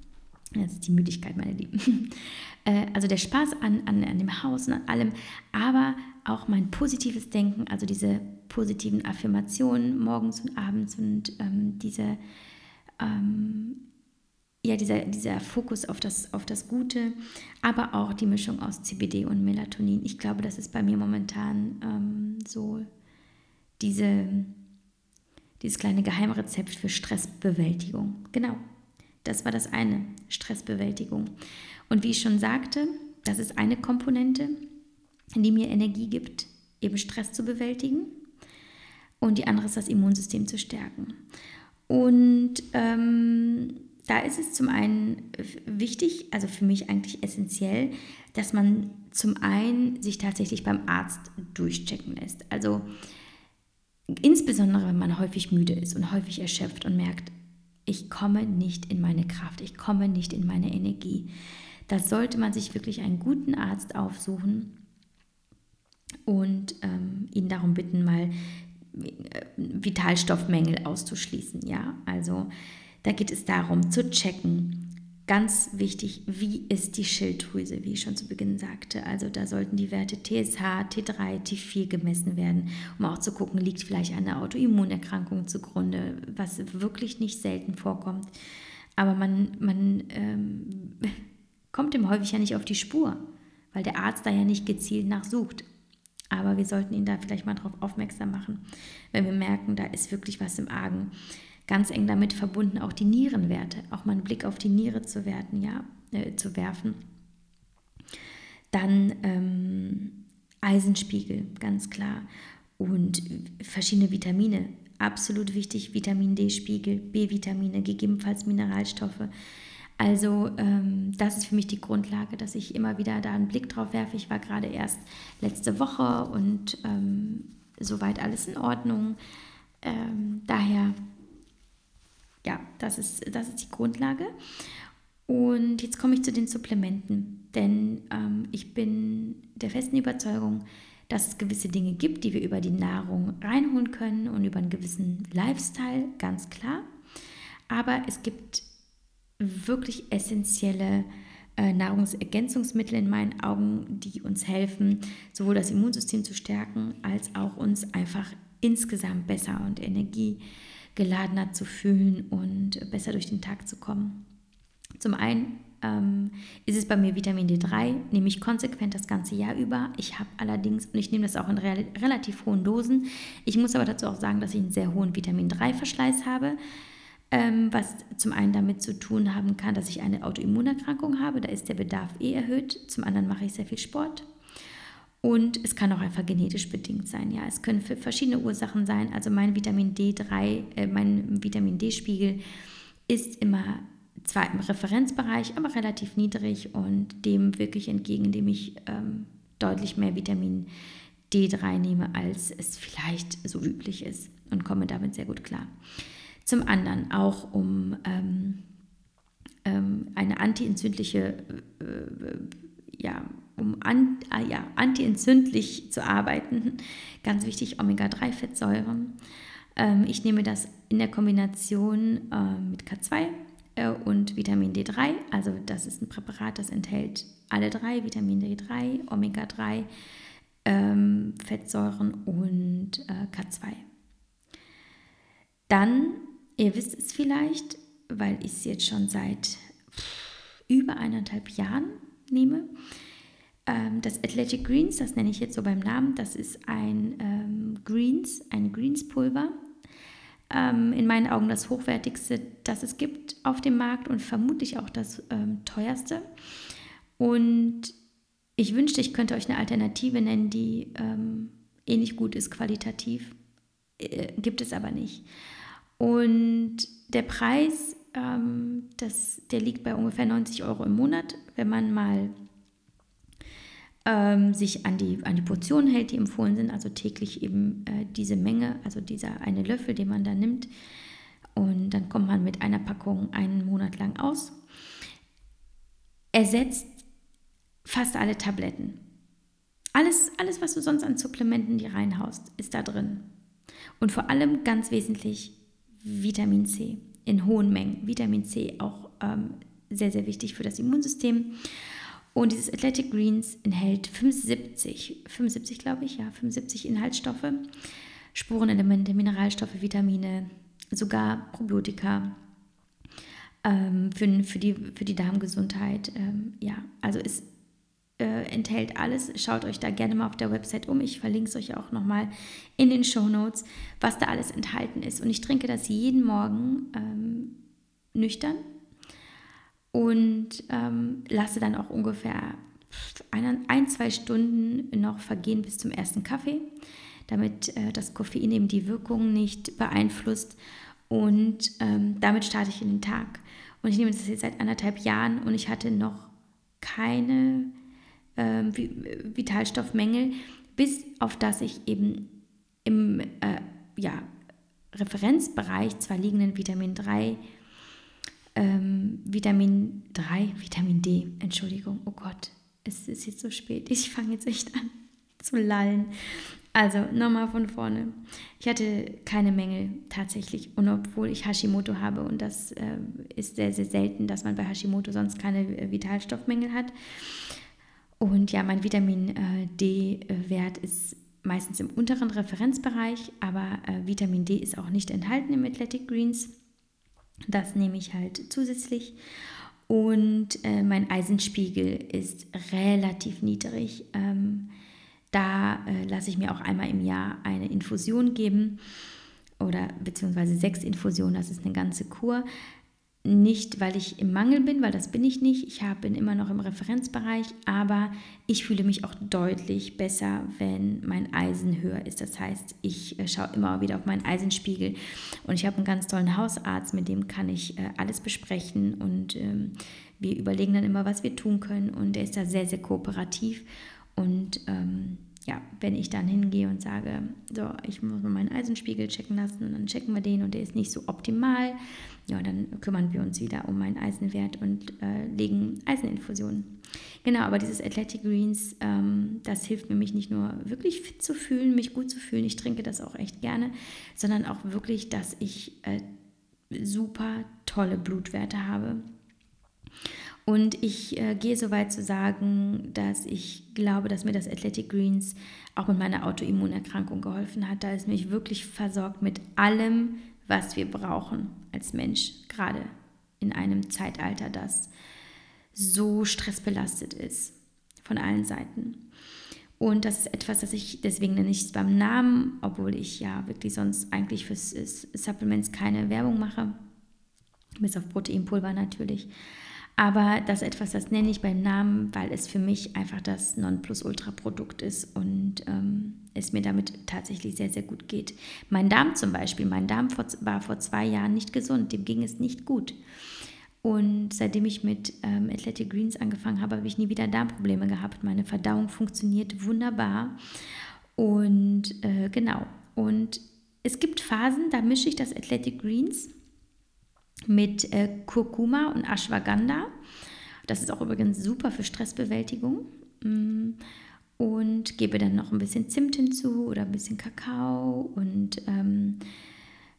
[SPEAKER 1] Das ist die Müdigkeit, meine Lieben. Äh, also der Spaß an, an, an dem Haus und an allem, aber auch mein positives Denken, also diese positiven Affirmationen morgens und abends und ähm, diese, ähm, ja, dieser, dieser Fokus auf das, auf das Gute, aber auch die Mischung aus CBD und Melatonin. Ich glaube, das ist bei mir momentan ähm, so diese, dieses kleine Geheimrezept für Stressbewältigung. Genau, das war das eine, Stressbewältigung. Und wie ich schon sagte, das ist eine Komponente, die mir Energie gibt, eben Stress zu bewältigen. Und die andere ist das Immunsystem zu stärken. Und ähm, da ist es zum einen wichtig, also für mich eigentlich essentiell, dass man zum einen sich tatsächlich beim Arzt durchchecken lässt. Also insbesondere, wenn man häufig müde ist und häufig erschöpft und merkt, ich komme nicht in meine Kraft, ich komme nicht in meine Energie. Da sollte man sich wirklich einen guten Arzt aufsuchen und ähm, ihn darum bitten, mal äh, Vitalstoffmängel auszuschließen. Ja, also da geht es darum zu checken, Ganz wichtig, wie ist die Schilddrüse, wie ich schon zu Beginn sagte. Also da sollten die Werte TSH, T3, T4 gemessen werden, um auch zu gucken, liegt vielleicht eine Autoimmunerkrankung zugrunde, was wirklich nicht selten vorkommt. Aber man, man ähm, kommt dem häufig ja nicht auf die Spur, weil der Arzt da ja nicht gezielt nachsucht. Aber wir sollten ihn da vielleicht mal darauf aufmerksam machen, wenn wir merken, da ist wirklich was im Argen ganz eng damit verbunden auch die Nierenwerte, auch mal einen Blick auf die Niere zu werten, ja, äh, zu werfen. Dann ähm, Eisenspiegel, ganz klar. Und verschiedene Vitamine, absolut wichtig, Vitamin D-Spiegel, B-Vitamine, gegebenenfalls Mineralstoffe. Also ähm, das ist für mich die Grundlage, dass ich immer wieder da einen Blick drauf werfe. Ich war gerade erst letzte Woche und ähm, soweit alles in Ordnung. Ähm, daher ja, das ist, das ist die Grundlage. Und jetzt komme ich zu den Supplementen, denn ähm, ich bin der festen Überzeugung, dass es gewisse Dinge gibt, die wir über die Nahrung reinholen können und über einen gewissen Lifestyle, ganz klar. Aber es gibt wirklich essentielle äh, Nahrungsergänzungsmittel in meinen Augen, die uns helfen, sowohl das Immunsystem zu stärken, als auch uns einfach insgesamt besser und Energie geladener zu fühlen und besser durch den Tag zu kommen. Zum einen ähm, ist es bei mir Vitamin D3, nehme ich konsequent das ganze Jahr über. Ich habe allerdings, und ich nehme das auch in re relativ hohen Dosen, ich muss aber dazu auch sagen, dass ich einen sehr hohen Vitamin D3-Verschleiß habe, ähm, was zum einen damit zu tun haben kann, dass ich eine Autoimmunerkrankung habe, da ist der Bedarf eh erhöht. Zum anderen mache ich sehr viel Sport. Und es kann auch einfach genetisch bedingt sein. Ja, es können für verschiedene Ursachen sein. Also mein Vitamin D3, äh, mein Vitamin D-Spiegel ist immer zwar im Referenzbereich, aber relativ niedrig und dem wirklich entgegen, indem ich ähm, deutlich mehr Vitamin D3 nehme, als es vielleicht so üblich ist und komme damit sehr gut klar. Zum anderen auch um ähm, ähm, eine antientzündliche, äh, äh, ja, um an, äh, ja, antientzündlich zu arbeiten, ganz wichtig Omega-3-Fettsäuren. Ähm, ich nehme das in der Kombination äh, mit K2 äh, und Vitamin D3. Also das ist ein Präparat, das enthält alle drei, Vitamin D3, Omega-3, ähm, Fettsäuren und äh, K2. Dann, ihr wisst es vielleicht, weil ich es jetzt schon seit über eineinhalb Jahren nehme, das Athletic Greens, das nenne ich jetzt so beim Namen, das ist ein ähm, Greens, ein Greens-Pulver ähm, in meinen Augen das hochwertigste, das es gibt auf dem Markt und vermutlich auch das ähm, teuerste. Und ich wünschte, ich könnte euch eine Alternative nennen, die ähm, ähnlich gut ist qualitativ. Äh, gibt es aber nicht. Und der Preis, ähm, das, der liegt bei ungefähr 90 Euro im Monat, wenn man mal ähm, sich an die, an die Portionen hält, die empfohlen sind, also täglich eben äh, diese Menge, also dieser eine Löffel, den man da nimmt. Und dann kommt man mit einer Packung einen Monat lang aus. Ersetzt fast alle Tabletten. Alles, alles, was du sonst an Supplementen dir reinhaust, ist da drin. Und vor allem ganz wesentlich Vitamin C in hohen Mengen. Vitamin C auch ähm, sehr, sehr wichtig für das Immunsystem. Und dieses Athletic Greens enthält 75, 75 glaube ich, ja, 75 Inhaltsstoffe, Spurenelemente, Mineralstoffe, Vitamine, sogar Probiotika ähm, für, für, die, für die Darmgesundheit. Ähm, ja, also es äh, enthält alles. Schaut euch da gerne mal auf der Website um. Ich verlinke es euch auch nochmal in den Show Notes, was da alles enthalten ist. Und ich trinke das jeden Morgen ähm, nüchtern und ähm, lasse dann auch ungefähr ein, ein, zwei Stunden noch vergehen bis zum ersten Kaffee, damit äh, das Koffein eben die Wirkung nicht beeinflusst. Und ähm, damit starte ich in den Tag. Und ich nehme das jetzt seit anderthalb Jahren und ich hatte noch keine äh, Vitalstoffmängel, bis auf dass ich eben im äh, ja, Referenzbereich zwar liegenden Vitamin 3 ähm, Vitamin 3, Vitamin D, Entschuldigung, oh Gott, es ist jetzt so spät, ich fange jetzt echt an zu lallen. Also nochmal von vorne. Ich hatte keine Mängel tatsächlich. Und obwohl ich Hashimoto habe, und das äh, ist sehr, sehr selten, dass man bei Hashimoto sonst keine Vitalstoffmängel hat. Und ja, mein Vitamin äh, D-Wert ist meistens im unteren Referenzbereich, aber äh, Vitamin D ist auch nicht enthalten im Athletic Greens. Das nehme ich halt zusätzlich. Und äh, mein Eisenspiegel ist relativ niedrig. Ähm, da äh, lasse ich mir auch einmal im Jahr eine Infusion geben oder beziehungsweise sechs Infusionen, das ist eine ganze Kur. Nicht, weil ich im Mangel bin, weil das bin ich nicht. Ich hab, bin immer noch im Referenzbereich, aber ich fühle mich auch deutlich besser, wenn mein Eisen höher ist. Das heißt, ich äh, schaue immer wieder auf meinen Eisenspiegel und ich habe einen ganz tollen Hausarzt, mit dem kann ich äh, alles besprechen und ähm, wir überlegen dann immer, was wir tun können und er ist da sehr, sehr kooperativ und ähm, ja, wenn ich dann hingehe und sage, so, ich muss mal meinen Eisenspiegel checken lassen, dann checken wir den und der ist nicht so optimal, ja, dann kümmern wir uns wieder um meinen Eisenwert und äh, legen Eiseninfusionen. Genau, aber dieses Athletic Greens, ähm, das hilft mir, mich nicht nur wirklich fit zu fühlen, mich gut zu fühlen, ich trinke das auch echt gerne, sondern auch wirklich, dass ich äh, super tolle Blutwerte habe. Und ich äh, gehe so weit zu sagen, dass ich glaube, dass mir das Athletic Greens auch mit meiner Autoimmunerkrankung geholfen hat, da es mich wirklich versorgt mit allem, was wir brauchen als Mensch, gerade in einem Zeitalter, das so stressbelastet ist von allen Seiten. Und das ist etwas, das ich, deswegen nenne ich beim Namen, obwohl ich ja wirklich sonst eigentlich für Supplements keine Werbung mache, bis auf Proteinpulver natürlich. Aber das ist etwas, das nenne ich beim Namen, weil es für mich einfach das Nonplusultra-Produkt ist und ähm, es mir damit tatsächlich sehr, sehr gut geht. Mein Darm zum Beispiel, mein Darm war vor zwei Jahren nicht gesund, dem ging es nicht gut. Und seitdem ich mit ähm, Athletic Greens angefangen habe, habe ich nie wieder Darmprobleme gehabt. Meine Verdauung funktioniert wunderbar. Und äh, genau. Und es gibt Phasen, da mische ich das Athletic Greens mit äh, Kurkuma und Ashwagandha. Das ist auch übrigens super für Stressbewältigung. Mm, und gebe dann noch ein bisschen Zimt hinzu oder ein bisschen Kakao und ähm,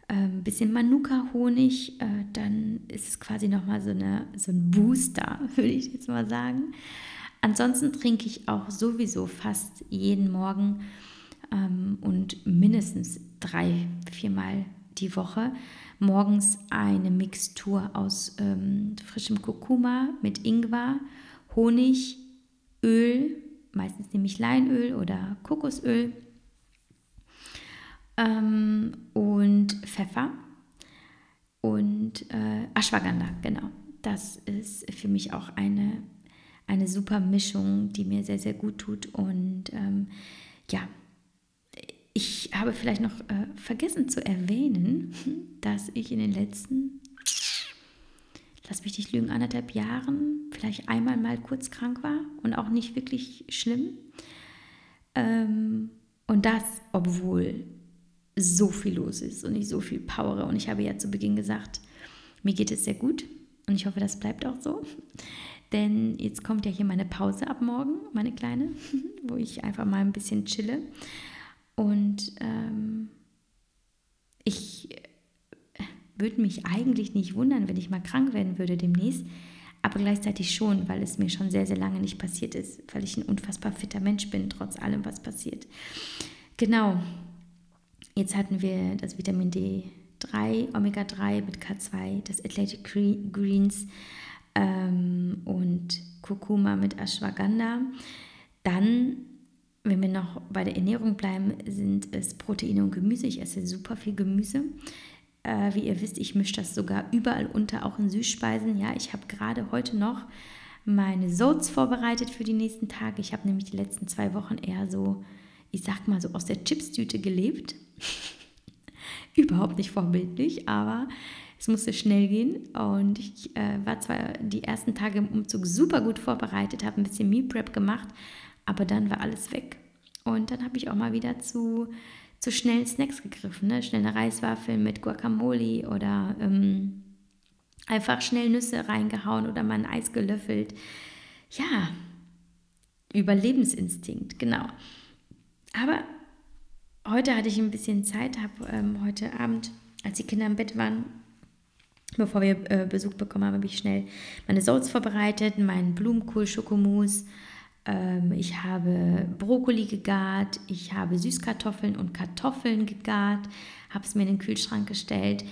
[SPEAKER 1] ein ähm, bisschen Manuka-Honig, äh, dann ist es quasi nochmal so, so ein Booster, würde ich jetzt mal sagen. Ansonsten trinke ich auch sowieso fast jeden Morgen ähm, und mindestens drei, viermal die Woche morgens eine Mixtur aus ähm, frischem Kurkuma mit Ingwer, Honig, Öl, meistens nehme ich Leinöl oder Kokosöl ähm, und Pfeffer und äh, Ashwagandha, genau. Das ist für mich auch eine, eine super Mischung, die mir sehr, sehr gut tut. Und ähm, ja, ich habe vielleicht noch äh, vergessen zu erwähnen, dass ich in den letzten, lass mich nicht lügen, anderthalb Jahren vielleicht einmal mal kurz krank war und auch nicht wirklich schlimm. Ähm, und das, obwohl so viel los ist und ich so viel powere. Und ich habe ja zu Beginn gesagt, mir geht es sehr gut und ich hoffe, das bleibt auch so. Denn jetzt kommt ja hier meine Pause ab morgen, meine kleine, wo ich einfach mal ein bisschen chille. Und ähm, ich würde mich eigentlich nicht wundern, wenn ich mal krank werden würde demnächst, aber gleichzeitig schon, weil es mir schon sehr, sehr lange nicht passiert ist, weil ich ein unfassbar fitter Mensch bin, trotz allem, was passiert. Genau, Jetzt hatten wir das Vitamin D3, Omega-3 mit K2, das Athletic Greens ähm, und Kurkuma mit Ashwagandha. Dann, wenn wir noch bei der Ernährung bleiben, sind es Proteine und Gemüse. Ich esse super viel Gemüse. Äh, wie ihr wisst, ich mische das sogar überall unter, auch in Süßspeisen. Ja, ich habe gerade heute noch meine Soats vorbereitet für die nächsten Tage. Ich habe nämlich die letzten zwei Wochen eher so, ich sag mal so aus der Chipstüte gelebt Überhaupt nicht vorbildlich, aber es musste schnell gehen und ich äh, war zwar die ersten Tage im Umzug super gut vorbereitet, habe ein bisschen Meal Prep gemacht, aber dann war alles weg. Und dann habe ich auch mal wieder zu, zu schnellen Snacks gegriffen, ne? schnelle Reiswaffeln mit Guacamole oder ähm, einfach schnell Nüsse reingehauen oder mal ein Eis gelöffelt. Ja, Überlebensinstinkt, genau. Aber heute hatte ich ein bisschen Zeit, habe ähm, heute Abend, als die Kinder im Bett waren, bevor wir äh, Besuch bekommen haben, habe ich schnell meine Soße vorbereitet, meinen Blumenkohl-Schokomus. Ähm, ich habe Brokkoli gegart, ich habe Süßkartoffeln und Kartoffeln gegart, habe es mir in den Kühlschrank gestellt.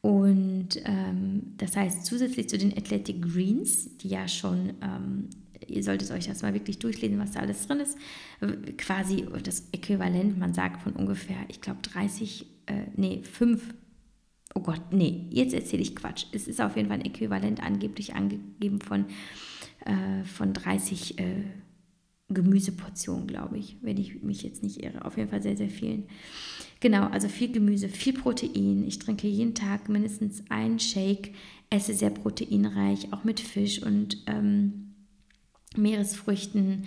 [SPEAKER 1] Und ähm, das heißt, zusätzlich zu den Athletic Greens, die ja schon ähm, ihr solltet euch das mal wirklich durchlesen, was da alles drin ist. Quasi das Äquivalent, man sagt von ungefähr, ich glaube 30, äh, nee, 5, oh Gott, nee, jetzt erzähle ich Quatsch. Es ist auf jeden Fall ein Äquivalent angeblich angegeben von, äh, von 30 äh, Gemüseportionen, glaube ich, wenn ich mich jetzt nicht irre. Auf jeden Fall sehr, sehr vielen. Genau, also viel Gemüse, viel Protein. Ich trinke jeden Tag mindestens einen Shake, esse sehr proteinreich, auch mit Fisch und ähm, Meeresfrüchten,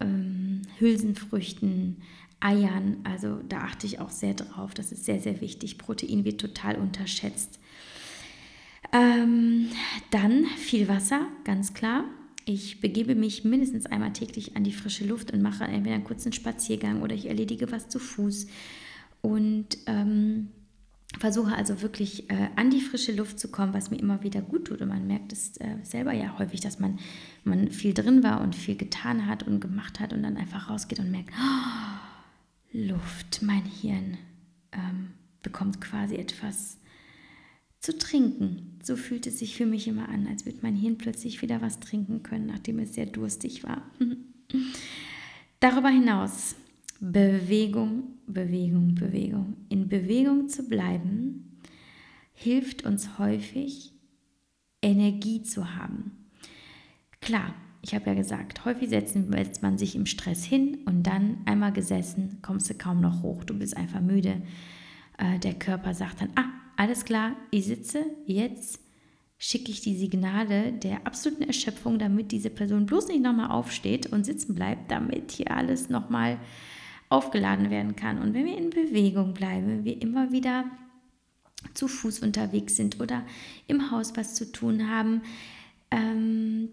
[SPEAKER 1] ähm, Hülsenfrüchten, Eiern. Also da achte ich auch sehr drauf. Das ist sehr, sehr wichtig. Protein wird total unterschätzt. Ähm, dann viel Wasser, ganz klar. Ich begebe mich mindestens einmal täglich an die frische Luft und mache entweder einen kurzen Spaziergang oder ich erledige was zu Fuß. Und ähm, versuche also wirklich äh, an die frische Luft zu kommen, was mir immer wieder gut tut. Und man merkt es äh, selber ja häufig, dass man, man viel drin war und viel getan hat und gemacht hat und dann einfach rausgeht und merkt, oh, Luft, mein Hirn ähm, bekommt quasi etwas zu trinken. So fühlt es sich für mich immer an, als würde mein Hirn plötzlich wieder was trinken können, nachdem es sehr durstig war. Darüber hinaus Bewegung, Bewegung, Bewegung. In Bewegung zu bleiben hilft uns häufig, Energie zu haben. Klar, ich habe ja gesagt, häufig setzt man sich im Stress hin und dann einmal gesessen, kommst du kaum noch hoch, du bist einfach müde. Äh, der Körper sagt dann, ah, alles klar, ich sitze, jetzt schicke ich die Signale der absoluten Erschöpfung, damit diese Person bloß nicht nochmal aufsteht und sitzen bleibt, damit hier alles nochmal aufgeladen werden kann. Und wenn wir in Bewegung bleiben, wir immer wieder zu Fuß unterwegs sind oder im Haus was zu tun haben, ähm,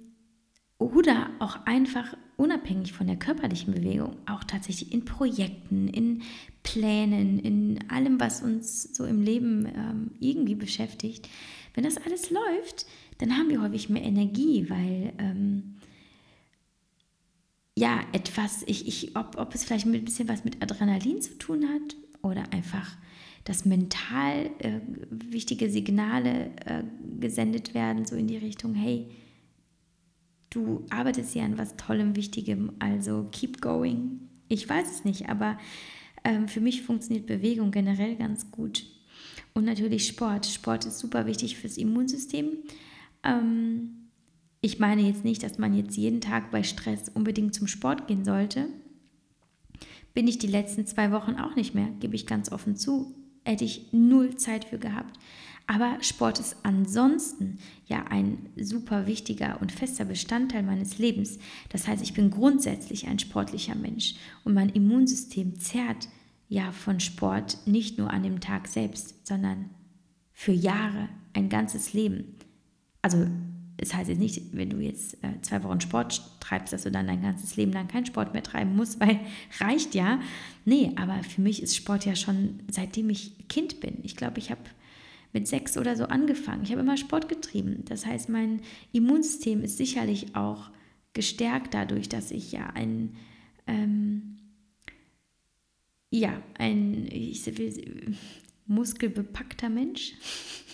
[SPEAKER 1] oder auch einfach unabhängig von der körperlichen Bewegung, auch tatsächlich in Projekten, in Plänen, in allem, was uns so im Leben ähm, irgendwie beschäftigt. Wenn das alles läuft, dann haben wir häufig mehr Energie, weil ähm, ja, etwas, ich, ich, ob, ob es vielleicht ein bisschen was mit Adrenalin zu tun hat oder einfach, dass mental äh, wichtige Signale äh, gesendet werden, so in die Richtung, hey, du arbeitest ja an was Tollem, Wichtigem, also keep going. Ich weiß es nicht, aber ähm, für mich funktioniert Bewegung generell ganz gut. Und natürlich Sport. Sport ist super wichtig fürs Immunsystem. Ähm, ich meine jetzt nicht, dass man jetzt jeden Tag bei Stress unbedingt zum Sport gehen sollte. Bin ich die letzten zwei Wochen auch nicht mehr, gebe ich ganz offen zu. Hätte ich null Zeit für gehabt. Aber Sport ist ansonsten ja ein super wichtiger und fester Bestandteil meines Lebens. Das heißt, ich bin grundsätzlich ein sportlicher Mensch und mein Immunsystem zerrt ja von Sport nicht nur an dem Tag selbst, sondern für Jahre, ein ganzes Leben. Also das heißt jetzt nicht, wenn du jetzt äh, zwei Wochen Sport treibst, dass du dann dein ganzes Leben lang keinen Sport mehr treiben musst, weil reicht ja. Nee, aber für mich ist Sport ja schon seitdem ich Kind bin. Ich glaube, ich habe mit sechs oder so angefangen. Ich habe immer Sport getrieben. Das heißt, mein Immunsystem ist sicherlich auch gestärkt dadurch, dass ich ja ein, ähm, ja, ein ich will, muskelbepackter Mensch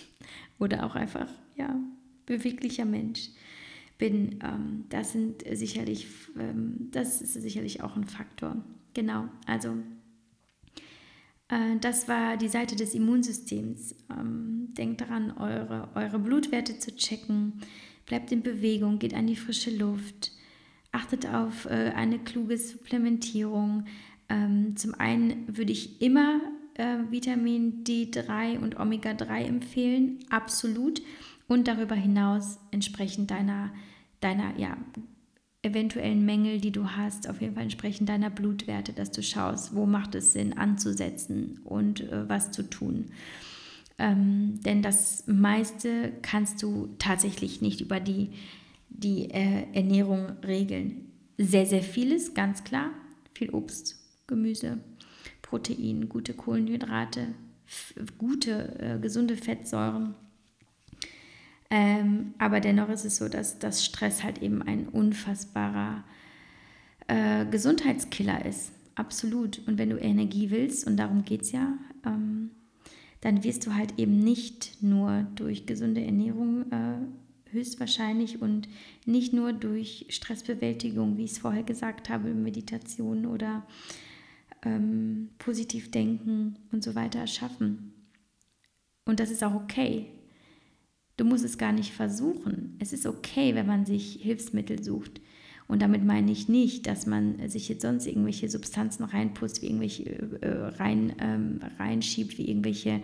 [SPEAKER 1] oder auch einfach, ja, beweglicher Mensch bin, ähm, das sind sicherlich, ähm, das ist sicherlich auch ein Faktor. Genau, also das war die Seite des Immunsystems. Ähm, denkt daran, eure, eure Blutwerte zu checken, bleibt in Bewegung, geht an die frische Luft, achtet auf äh, eine kluge Supplementierung. Ähm, zum einen würde ich immer äh, Vitamin D3 und Omega-3 empfehlen, absolut und darüber hinaus entsprechend deiner, deiner ja, eventuellen Mängel, die du hast, auf jeden Fall entsprechend deiner Blutwerte, dass du schaust, wo macht es Sinn anzusetzen und äh, was zu tun. Ähm, denn das meiste kannst du tatsächlich nicht über die, die äh, Ernährung regeln. Sehr, sehr vieles, ganz klar. Viel Obst, Gemüse, Protein, gute Kohlenhydrate, gute, äh, gesunde Fettsäuren ähm, aber dennoch ist es so, dass das Stress halt eben ein unfassbarer äh, Gesundheitskiller ist. Absolut. Und wenn du Energie willst, und darum geht es ja, ähm, dann wirst du halt eben nicht nur durch gesunde Ernährung äh, höchstwahrscheinlich und nicht nur durch Stressbewältigung, wie ich es vorher gesagt habe, Meditation oder ähm, positiv denken und so weiter schaffen. Und das ist auch okay. Du musst es gar nicht versuchen. Es ist okay, wenn man sich Hilfsmittel sucht. Und damit meine ich nicht, dass man sich jetzt sonst irgendwelche Substanzen reinpusst, wie irgendwelche äh, rein, ähm, reinschiebt, wie irgendwelche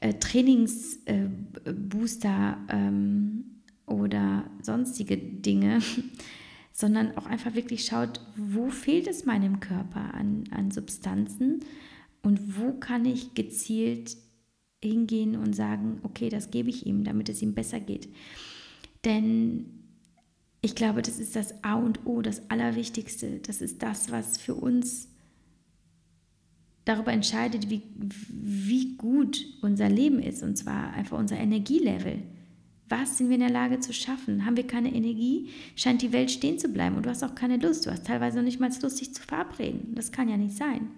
[SPEAKER 1] äh, Trainingsbooster äh, ähm, oder sonstige Dinge, sondern auch einfach wirklich schaut, wo fehlt es meinem Körper an, an Substanzen und wo kann ich gezielt hingehen und sagen, okay, das gebe ich ihm, damit es ihm besser geht. Denn ich glaube, das ist das A und O, das Allerwichtigste. Das ist das, was für uns darüber entscheidet, wie, wie gut unser Leben ist, und zwar einfach unser Energielevel. Was sind wir in der Lage zu schaffen? Haben wir keine Energie, scheint die Welt stehen zu bleiben und du hast auch keine Lust. Du hast teilweise noch nicht mal Lust, dich zu verabreden. Das kann ja nicht sein.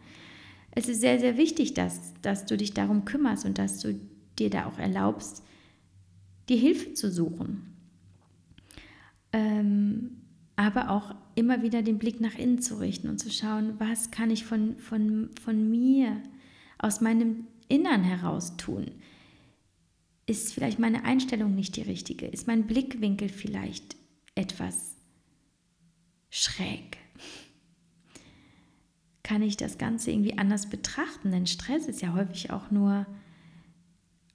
[SPEAKER 1] Es ist sehr, sehr wichtig, dass, dass du dich darum kümmerst und dass du dir da auch erlaubst, die Hilfe zu suchen. Ähm, aber auch immer wieder den Blick nach innen zu richten und zu schauen, was kann ich von, von, von mir, aus meinem Innern heraus tun. Ist vielleicht meine Einstellung nicht die richtige? Ist mein Blickwinkel vielleicht etwas schräg? Kann ich das Ganze irgendwie anders betrachten? Denn Stress ist ja häufig auch nur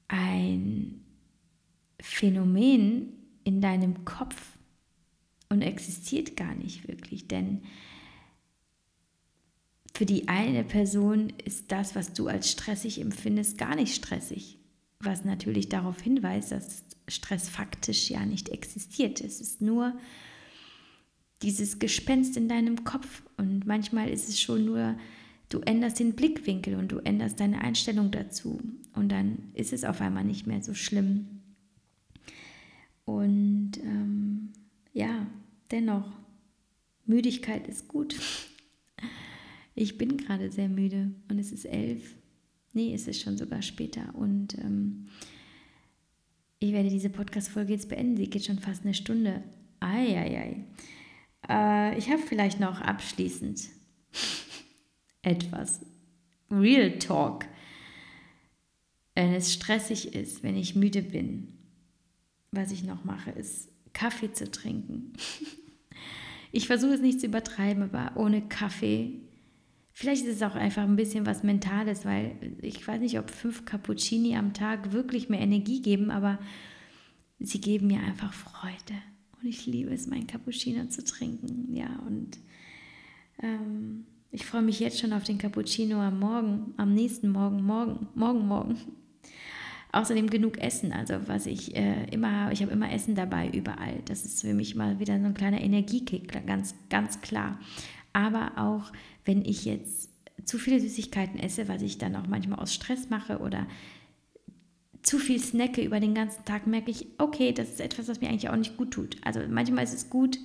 [SPEAKER 1] ein Phänomen in deinem Kopf und existiert gar nicht wirklich, denn für die eine Person ist das, was du als stressig empfindest, gar nicht stressig, was natürlich darauf hinweist, dass Stress faktisch ja nicht existiert. Es ist nur dieses Gespenst in deinem Kopf und manchmal ist es schon nur, du änderst den Blickwinkel und du änderst deine Einstellung dazu und dann ist es auf einmal nicht mehr so schlimm. Und ähm, ja, dennoch, Müdigkeit ist gut. Ich bin gerade sehr müde und es ist elf. Nee, es ist schon sogar später. Und ähm, ich werde diese Podcast-Folge jetzt beenden. Sie geht schon fast eine Stunde. Eieiei. Äh, ich habe vielleicht noch abschließend etwas. Real Talk. Wenn es stressig ist, wenn ich müde bin, was ich noch mache, ist Kaffee zu trinken. Ich versuche es nicht zu übertreiben, aber ohne Kaffee. Vielleicht ist es auch einfach ein bisschen was Mentales, weil ich weiß nicht, ob fünf Cappuccini am Tag wirklich mehr Energie geben, aber sie geben mir einfach Freude. Und ich liebe es, mein Cappuccino zu trinken. Ja, und ähm, ich freue mich jetzt schon auf den Cappuccino am Morgen, am nächsten Morgen, morgen, morgen, morgen. Außerdem genug Essen, also was ich äh, immer habe, ich habe immer Essen dabei, überall. Das ist für mich mal wieder so ein kleiner Energiekick, ganz, ganz klar. Aber auch wenn ich jetzt zu viele Süßigkeiten esse, was ich dann auch manchmal aus Stress mache oder zu viel snacke über den ganzen Tag, merke ich, okay, das ist etwas, was mir eigentlich auch nicht gut tut. Also manchmal ist es gut,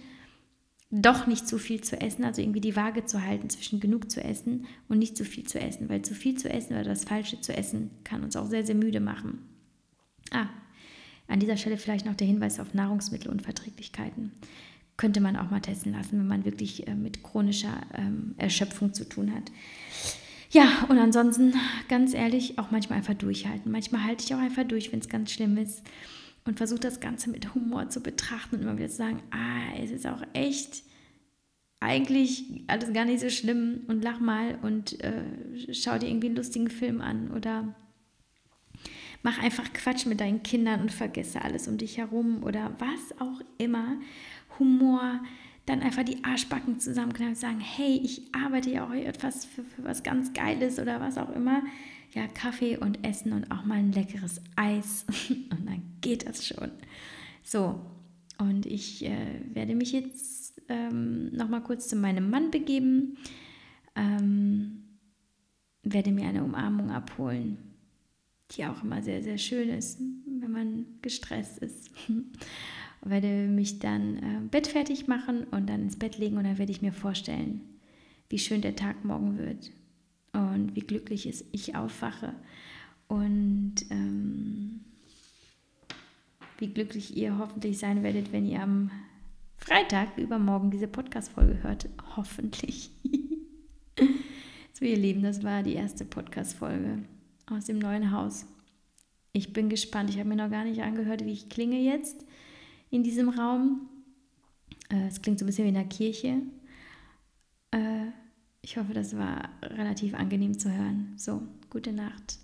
[SPEAKER 1] doch nicht zu viel zu essen, also irgendwie die Waage zu halten zwischen genug zu essen und nicht zu viel zu essen, weil zu viel zu essen oder das Falsche zu essen kann uns auch sehr, sehr müde machen. Ah, an dieser Stelle vielleicht noch der Hinweis auf Nahrungsmittelunverträglichkeiten. Könnte man auch mal testen lassen, wenn man wirklich äh, mit chronischer ähm, Erschöpfung zu tun hat. Ja, und ansonsten, ganz ehrlich, auch manchmal einfach durchhalten. Manchmal halte ich auch einfach durch, wenn es ganz schlimm ist und versuche das Ganze mit Humor zu betrachten und immer wieder zu sagen, ah, es ist auch echt eigentlich alles gar nicht so schlimm und lach mal und äh, schau dir irgendwie einen lustigen Film an oder mach einfach Quatsch mit deinen Kindern und vergesse alles um dich herum oder was auch immer. Humor, dann einfach die Arschbacken zusammenknallen und sagen, hey, ich arbeite ja auch etwas für, für was ganz Geiles oder was auch immer ja, Kaffee und Essen und auch mal ein leckeres Eis und dann geht das schon. So, und ich äh, werde mich jetzt ähm, noch mal kurz zu meinem Mann begeben, ähm, werde mir eine Umarmung abholen, die auch immer sehr, sehr schön ist, wenn man gestresst ist. werde mich dann äh, Bett fertig machen und dann ins Bett legen und dann werde ich mir vorstellen, wie schön der Tag morgen wird und wie glücklich ist ich aufwache und ähm, wie glücklich ihr hoffentlich sein werdet, wenn ihr am Freitag übermorgen diese Podcast-Folge hört. Hoffentlich. so, ihr Lieben, das war die erste Podcast-Folge aus dem neuen Haus. Ich bin gespannt. Ich habe mir noch gar nicht angehört, wie ich klinge jetzt in diesem Raum. Äh, es klingt so ein bisschen wie in der Kirche. Äh, ich hoffe, das war relativ angenehm zu hören. So, gute Nacht.